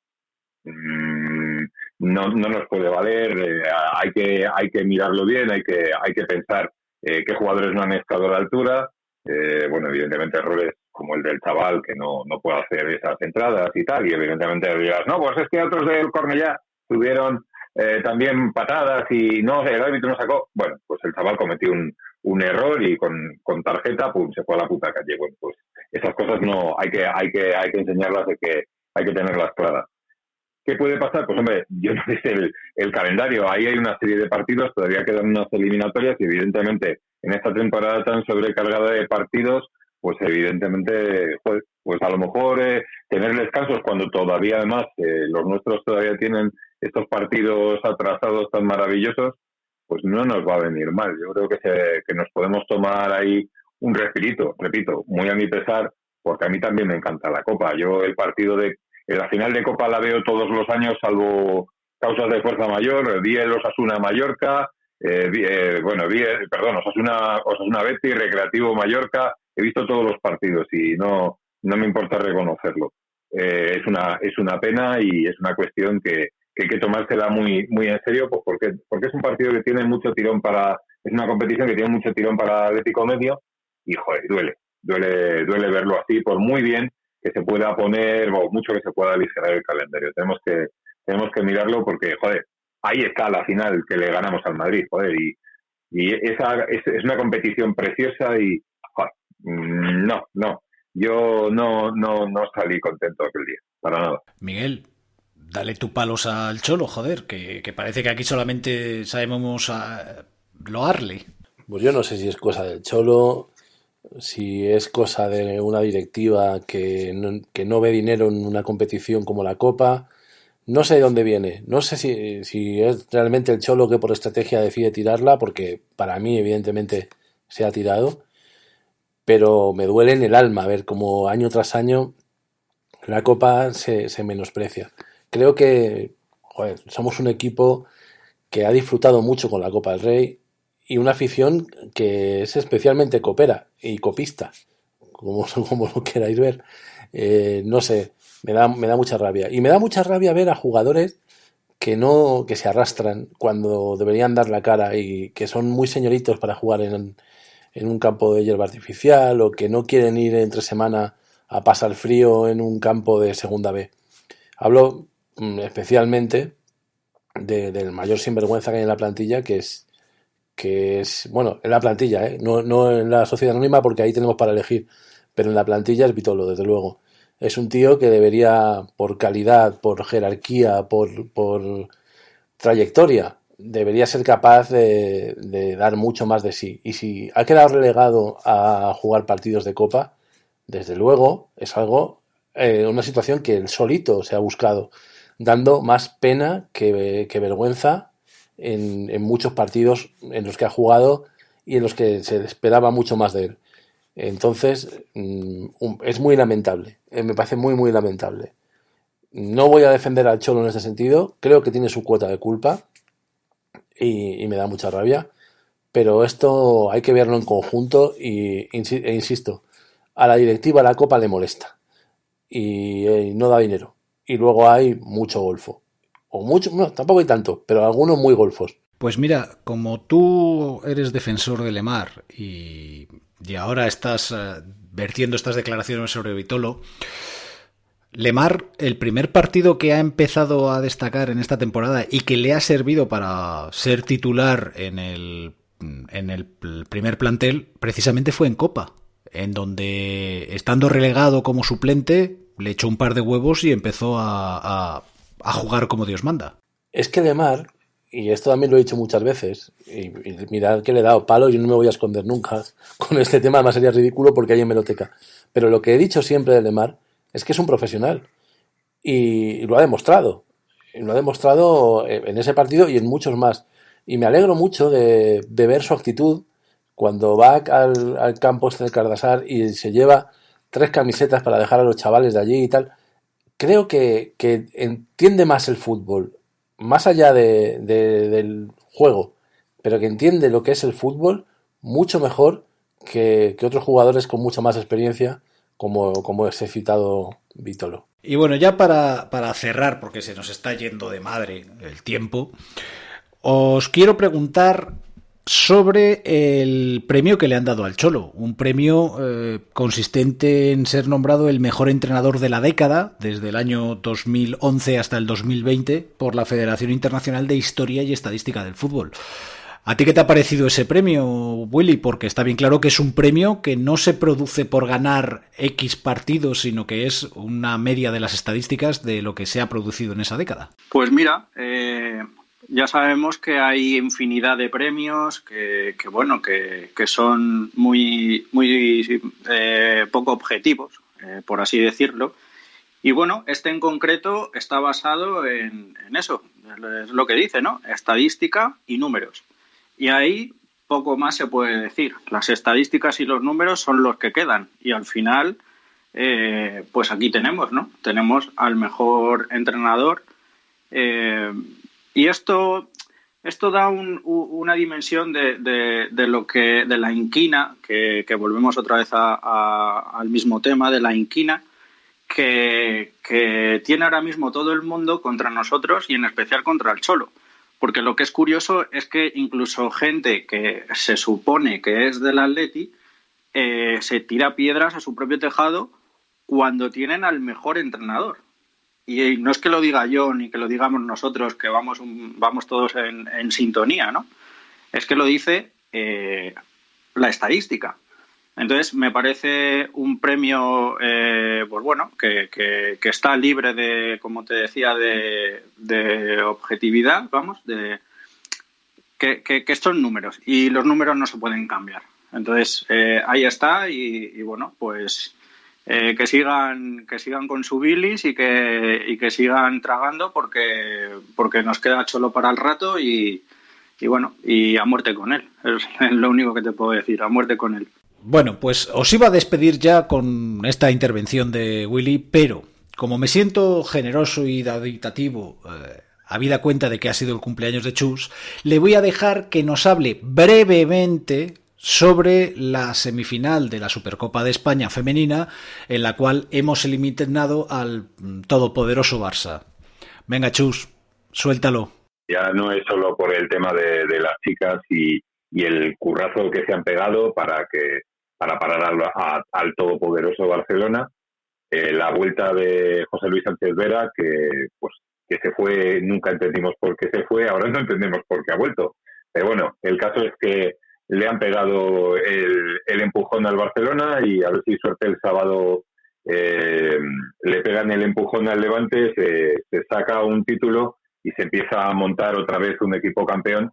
S13: Mm, no, no nos puede valer, eh, hay, que, hay que mirarlo bien, hay que, hay que pensar eh, qué jugadores no han estado a la altura. Eh, bueno, evidentemente errores como el del chaval que no, no puede hacer esas entradas y tal, y evidentemente dirás, no, pues es que otros del Cornellá tuvieron eh, también patadas y no, el árbitro no sacó. Bueno, pues el chaval cometió un, un error y con, con, tarjeta, pum, se fue a la puta calle. Bueno, pues esas cosas no, hay que, hay que, hay que enseñarlas, de que hay que tenerlas claras. ¿Qué puede pasar? Pues hombre, yo no sé el, el, calendario, ahí hay una serie de partidos, todavía quedan unas eliminatorias y evidentemente en esta temporada tan sobrecargada de partidos, pues evidentemente, pues, pues a lo mejor eh, tener descansos cuando todavía además eh, los nuestros todavía tienen estos partidos atrasados tan maravillosos, pues no nos va a venir mal. Yo creo que, se, que nos podemos tomar ahí un respirito, repito, muy a mi pesar, porque a mí también me encanta la Copa. Yo el partido de la final de Copa la veo todos los años, salvo causas de fuerza mayor. Vi el Osasuna Mallorca, eh, eh, bueno, vi, perdón, Osasuna, Osasuna Betty, Recreativo Mallorca. He visto todos los partidos y no, no me importa reconocerlo. Eh, es una es una pena y es una cuestión que, que hay que tomársela muy muy en serio, pues porque porque es un partido que tiene mucho tirón para es una competición que tiene mucho tirón para Atlético Medio y joder, duele, duele duele verlo así por muy bien que se pueda poner o mucho que se pueda aligerar el calendario. Tenemos que tenemos que mirarlo porque joder, ahí está la final que le ganamos al Madrid, joder, y y esa es, es una competición preciosa y joder, no, no, yo no, no, no salí contento aquel día, para nada.
S1: Miguel, dale tu palos al cholo, joder, que, parece que aquí solamente sabemos a loarle.
S5: Pues yo no sé si es cosa del cholo, si es cosa de una directiva que no, ve dinero en una competición como la Copa. No sé de dónde viene. No sé si, si es realmente el cholo que por estrategia decide tirarla, porque para mí, evidentemente, se ha tirado pero me duele en el alma ver cómo año tras año la Copa se, se menosprecia. Creo que joder, somos un equipo que ha disfrutado mucho con la Copa del Rey y una afición que es especialmente copera y copista, como, como lo queráis ver. Eh, no sé, Me da, me da mucha rabia. Y me da mucha rabia ver a jugadores que no, que se arrastran cuando deberían dar la cara y que son muy señoritos para jugar en, en un campo de hierba artificial o que no quieren ir entre semana a pasar frío en un campo de segunda B. Hablo especialmente de- del mayor sinvergüenza que hay en la plantilla, que es, que es bueno, en la plantilla, ¿eh? no, no en la sociedad anónima, porque ahí tenemos para elegir, pero en la plantilla es Vitolo, desde luego. Es un tío que debería, por calidad, por jerarquía, por, por trayectoria, debería ser capaz de, de dar mucho más de sí. Y si ha quedado relegado a jugar partidos de copa, desde luego es algo, eh, una situación que él solito se ha buscado, dando más pena que, que vergüenza en, en muchos partidos en los que ha jugado y en los que se esperaba mucho más de él. Entonces, mm, es muy lamentable, eh, me parece muy, muy lamentable. No voy a defender al Cholo en este sentido, creo que tiene su cuota de culpa y, y me da mucha rabia, pero esto hay que verlo en conjunto y, e insisto, a la directiva la copa le molesta y, eh, no da dinero. Y luego hay mucho golfo. O mucho, no, tampoco hay tanto, pero algunos muy golfos.
S1: Pues mira, como tú eres defensor de Lemar y, y ahora estás eh, vertiendo estas declaraciones sobre Vitolo, Lemar, el primer partido que ha empezado a destacar en esta temporada y que le ha servido para ser titular en el, en el primer plantel, precisamente fue en Copa, en donde, estando relegado como suplente, le echó un par de huevos y empezó a, a- jugar como Dios manda.
S5: Es que Lemar, y esto también lo he dicho muchas veces, y, mirad que le he dado palo, yo no me voy a esconder nunca con este tema, además sería ridículo porque hay en Meloteca. Pero lo que he dicho siempre de Lemar es que es un profesional y, lo ha demostrado. Lo ha demostrado en ese partido y en muchos más. Y me alegro mucho de, de ver su actitud cuando va al, al campo este de Cardasar y se lleva tres camisetas para dejar a los chavales de allí y tal. Creo que, que entiende más el fútbol, más allá de, de- del juego, pero que entiende lo que es el fútbol mucho mejor que, que otros jugadores con mucha más experiencia, como, como ese citado Vitolo.
S1: Y bueno, ya para, para cerrar, porque se nos está yendo de madre el tiempo, os quiero preguntar sobre el premio que le han dado al Cholo. Un premio eh, consistente en ser nombrado el mejor entrenador de la década, desde el año 2011 hasta el 2020, por la Federación Internacional de Historia y Estadística del Fútbol. ¿A ti qué te ha parecido ese premio, Willy? Porque está bien claro que es un premio que no se produce por ganar X partidos, sino que es una media de las estadísticas de lo que se ha producido en esa década.
S11: Pues mira, eh, ya sabemos que hay infinidad de premios que, bueno, que, que son muy, muy eh, poco objetivos, eh, por así decirlo. Y bueno, este en concreto está basado en, en eso, es lo que dice, ¿no? Estadística y números. Y ahí poco más se puede decir. Las estadísticas y los números son los que quedan. Y al final, eh, pues aquí tenemos, ¿no? Tenemos al mejor entrenador. eh, y esto, esto da un- una dimensión de, de- lo que, de la inquina, que, volvemos otra vez a- al mismo tema, de la inquina, que, que tiene ahora mismo todo el mundo contra nosotros y en especial contra el Cholo. Porque lo que es curioso es que incluso gente que se supone que es del Atleti eh, se tira piedras a su propio tejado cuando tienen al mejor entrenador. Y no es que lo diga yo ni que lo digamos nosotros, que vamos, vamos todos en, sintonía, ¿no? Es que lo dice eh, la estadística. Entonces, me parece un premio, eh, pues bueno, que, que- está libre de, como te decía, de, de objetividad, vamos, de que, que, que estos números y los números no se pueden cambiar. Entonces, eh, ahí está y, y bueno, pues eh, que sigan que sigan con su bilis y que, y que sigan tragando porque, porque nos queda cholo para el rato y, y bueno, y a muerte con él. Es lo único que te puedo decir, a muerte con él.
S1: Bueno, pues os iba a despedir ya con esta intervención de Willy, pero como me siento generoso y daditativo, eh, habida cuenta de que ha sido el cumpleaños de Chus, le voy a dejar que nos hable brevemente sobre la semifinal de la Supercopa de España femenina, en la cual hemos eliminado al mm, todopoderoso Barça. Venga, Chus, suéltalo.
S13: Ya no es solo por el tema de, las chicas y, y, el currazo que se han pegado para que para parar al, a, al todopoderoso Barcelona, eh, la vuelta de José Luis Sánchez Vera, que pues que se fue, nunca entendimos por qué se fue, ahora no entendemos por qué ha vuelto. Pero bueno, el caso es que le han pegado el, el empujón al Barcelona y a ver si suerte el sábado eh, le pegan el empujón al Levante, se, se, saca un título y se empieza a montar otra vez un equipo campeón,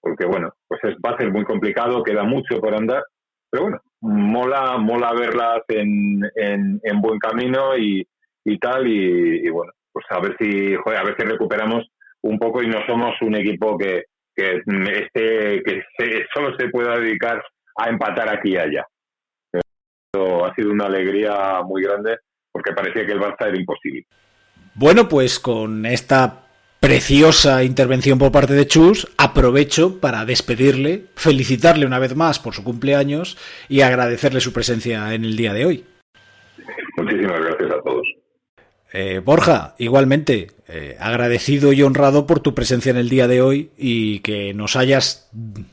S13: porque bueno, pues es, va a ser muy complicado, queda mucho por andar, pero bueno, mola, mola verlas en, en, en buen camino y, y tal, y, bueno, pues a ver si, a ver si recuperamos un poco y no somos un equipo que, que, este, que se, solo se pueda dedicar a empatar aquí y allá. Ha sido una alegría muy grande porque parecía que el Barça era imposible.
S1: Bueno, pues con esta preciosa intervención por parte de Chus, aprovecho para despedirle, felicitarle una vez más por su cumpleaños y agradecerle su presencia en el día de hoy.
S13: Muchísimas gracias a todos.
S1: Eh, Borja, igualmente, eh, agradecido y honrado por tu presencia en el día de hoy y que nos hayas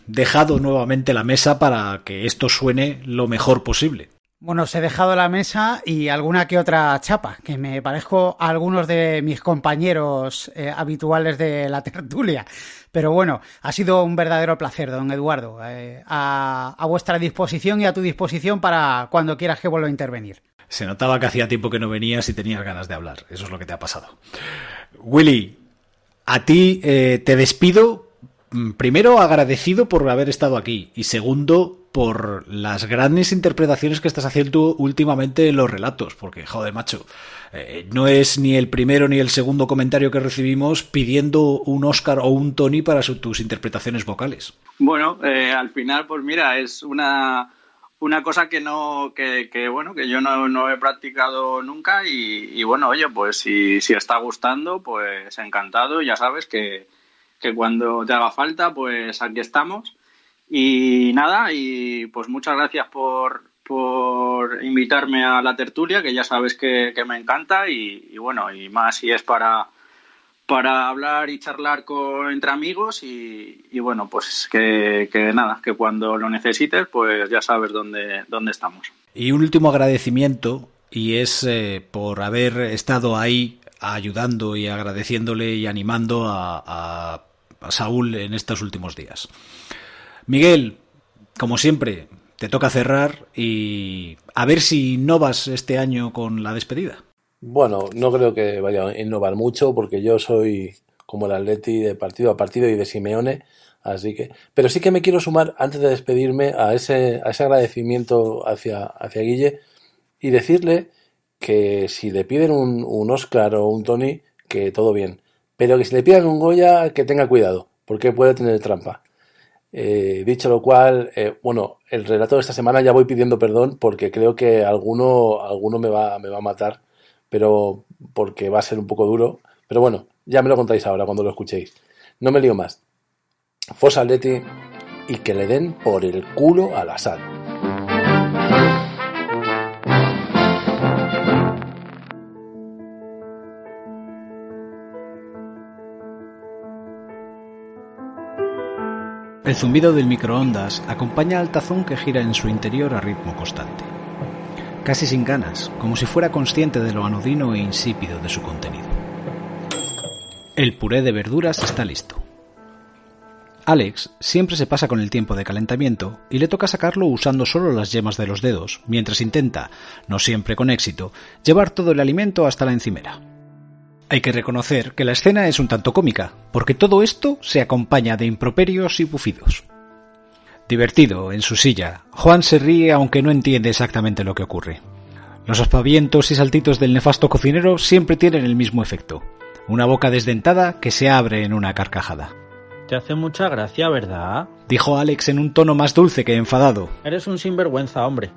S1: dejado nuevamente la mesa para que esto suene lo mejor posible.
S12: Bueno, os he dejado la mesa y alguna que otra chapa, que me parezco a algunos de mis compañeros eh, habituales de la tertulia. Pero bueno, ha sido un verdadero placer, don Eduardo. Eh, a, vuestra disposición y a tu disposición para cuando quieras que vuelva a intervenir.
S1: Se notaba que hacía tiempo que no venías y tenías ganas de hablar. Eso es lo que te ha pasado. Willy, a ti eh, te despido. Mm, Primero agradecido por haber estado aquí y segundo por las grandes interpretaciones que estás haciendo últimamente en los relatos, porque joder macho, eh, no es ni el primero ni el segundo comentario que recibimos pidiendo un Oscar o un Tony para tus interpretaciones vocales.
S11: Bueno, eh, al final pues mira, es una una cosa que no que, que bueno que yo no, no, he practicado nunca y, y bueno oye pues si, si, está gustando pues encantado ya sabes que, que, cuando te haga falta pues aquí estamos y nada y pues muchas gracias por, por invitarme a la tertulia que ya sabes que, me encanta y, bueno y más si es para para hablar y charlar con, entre amigos y, bueno, pues que, nada, que cuando lo necesites, pues ya sabes dónde, dónde estamos.
S1: Y un último agradecimiento y es eh, por haber estado ahí ayudando y agradeciéndole y animando a Saúl en estos últimos días. Miguel, como siempre, te toca cerrar y a ver si innovas este año con la despedida.
S5: Bueno, no creo que vaya a innovar mucho porque yo soy como el Atleti de partido a partido y de Simeone, así que, pero sí que me quiero sumar antes de despedirme a ese, a ese agradecimiento hacia, hacia Guille y decirle que si le piden un, un Oscar o un Tony, que todo bien, pero que si le piden un Goya, que tenga cuidado, porque puede tener trampa. Eh, dicho lo cual, eh, bueno, el relato de esta semana ya voy pidiendo perdón porque creo que alguno, alguno me va, me va a matar pero porque va a ser un poco duro. Pero bueno, ya me lo contáis ahora cuando lo escuchéis. No me lío más. Fosa Atleti y que le den por el culo a la
S1: El zumbido del microondas acompaña al tazón que gira en su interior a ritmo constante casi sin ganas, como si fuera consciente de lo anodino e insípido de su contenido. El puré de verduras está listo. Alex siempre se pasa con el tiempo de calentamiento y le toca sacarlo usando solo las yemas de los dedos, mientras intenta, no siempre con éxito, llevar todo el alimento hasta la encimera. Hay que reconocer que la escena es un tanto cómica, porque todo esto se acompaña de improperios y bufidos. Divertido, en su silla, Juan se ríe aunque no entiende exactamente lo que ocurre. Los aspavientos y saltitos del nefasto cocinero siempre tienen el mismo efecto. Una boca desdentada que se abre en una carcajada.
S14: Te hace mucha gracia, ¿verdad?
S1: Dijo Alex en un tono más dulce que enfadado.
S14: Eres un sinvergüenza, hombre.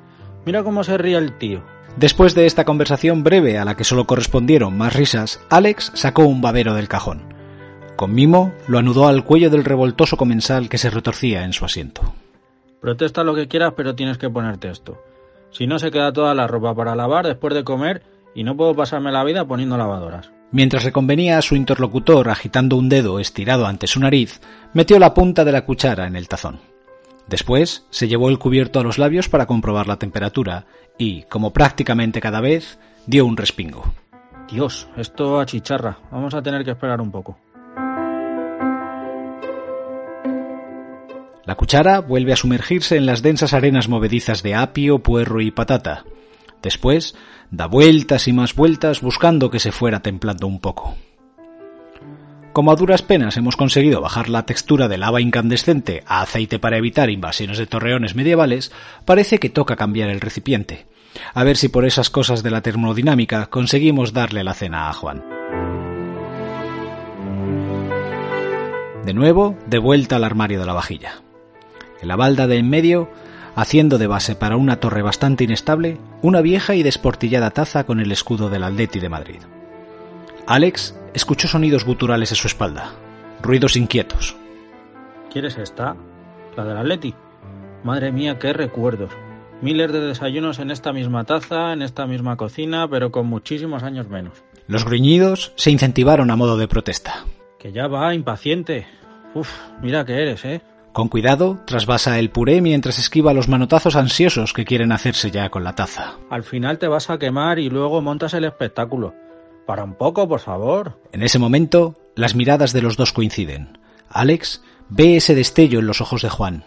S14: Mira cómo se ríe el tío.
S1: Después de esta conversación breve a la que solo correspondieron más risas, Alex sacó un babero del cajón. Con mimo lo anudó al cuello del revoltoso comensal que se retorcía en su asiento.
S14: Protesta lo que quieras, pero tienes que ponerte esto. Si no, se queda toda la ropa para lavar después de comer y no puedo pasarme la vida poniendo lavadoras.
S1: Mientras reconvenía a su interlocutor agitando un dedo estirado ante su nariz, metió la punta de la cuchara en el tazón. Después se llevó el cubierto a los labios para comprobar la temperatura y, como prácticamente cada vez, dio un respingo.
S14: Dios, esto achicharra. Vamos a tener que esperar un poco.
S1: La cuchara vuelve a sumergirse en las densas arenas movedizas de apio, puerro y patata. Después da vueltas y más vueltas buscando que se fuera templando un poco. Como a duras penas hemos conseguido bajar la textura de lava incandescente a aceite para evitar invasiones de torreones medievales, parece que toca cambiar el recipiente. A ver si por esas cosas de la termodinámica conseguimos darle la cena a Juan. De nuevo, de vuelta al armario de la vajilla. En la balda de en medio, haciendo de base para una torre bastante inestable, una vieja y desportillada taza con el escudo del Atleti de Madrid. Alex escuchó sonidos guturales a su espalda, ruidos inquietos.
S14: ¿Quieres esta? La del Atleti. Madre mía, qué recuerdos. Miles de desayunos en esta misma taza, en esta misma cocina, pero con muchísimos años menos.
S1: Los gruñidos se incentivaron a modo de protesta.
S14: Que ya va, impaciente. Uf, mira que eres, ¿eh?
S1: Con cuidado, trasvasa el puré mientras esquiva los manotazos ansiosos que quieren hacerse ya con la taza.
S14: Al final te vas a quemar y luego montas el espectáculo. Para un poco, por favor.
S1: En ese momento, las miradas de los dos coinciden. Alex ve ese destello en los ojos de Juan,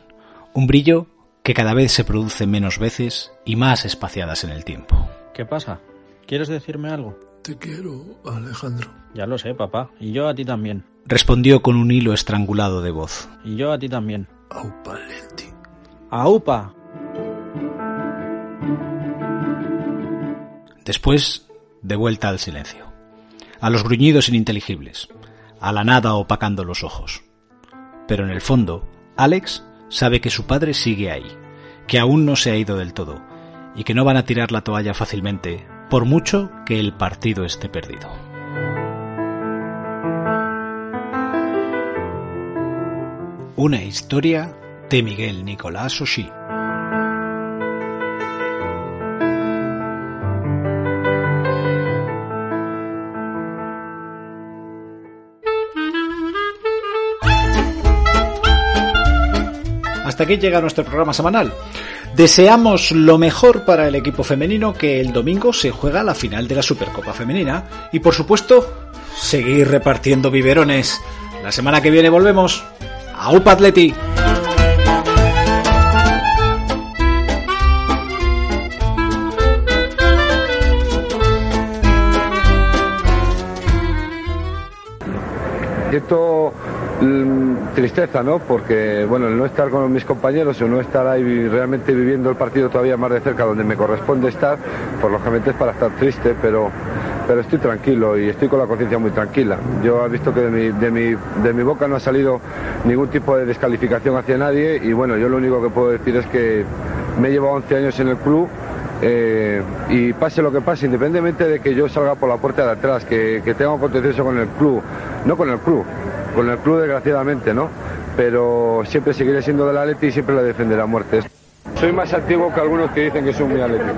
S1: un brillo que cada vez se produce menos veces y más espaciadas en el tiempo.
S14: ¿Qué pasa? ¿Quieres decirme algo?
S15: Te quiero, Alejandro.
S14: Ya lo sé, papá. Y yo a ti también.
S1: Respondió con un hilo estrangulado de voz.
S14: Y yo a ti también.
S15: Aupa Leti.
S14: ¡Aupa!
S1: Después, de vuelta al silencio. A los gruñidos ininteligibles. A la nada opacando los ojos. Pero en el fondo, Alex sabe que su padre sigue ahí, que aún no se ha ido del todo, y que no van a tirar la toalla fácilmente, por mucho que el partido esté perdido. Una historia de Miguel Nicolás Oshí. Hasta aquí llega nuestro programa semanal. Deseamos lo mejor para el equipo femenino que el domingo se juega la final de la Supercopa Femenina y por supuesto seguir repartiendo biberones. La semana que viene volvemos. ¡Aupa Atleti!
S16: Mm, tristeza, ¿no? Porque, bueno, el no estar con mis compañeros o no estar ahí realmente viviendo el partido todavía más de cerca donde me corresponde estar, pues lógicamente es para estar triste, pero, pero estoy tranquilo y estoy con la conciencia muy tranquila. Yo he visto que de mi, de, mi, de mi boca no ha salido ningún tipo de descalificación hacia nadie y, bueno, yo lo único que puedo decir es que me he llevado 11 años en el club. Eh, y pase lo que pase, independientemente de que yo salga por la puerta de atrás, que, que tenga un contencioso con el club, no con el club, con el club desgraciadamente, ¿no? Pero siempre seguiré siendo del Atleti y siempre lo defenderé a muerte. Soy más antiguo que algunos que dicen que soy muy atlético.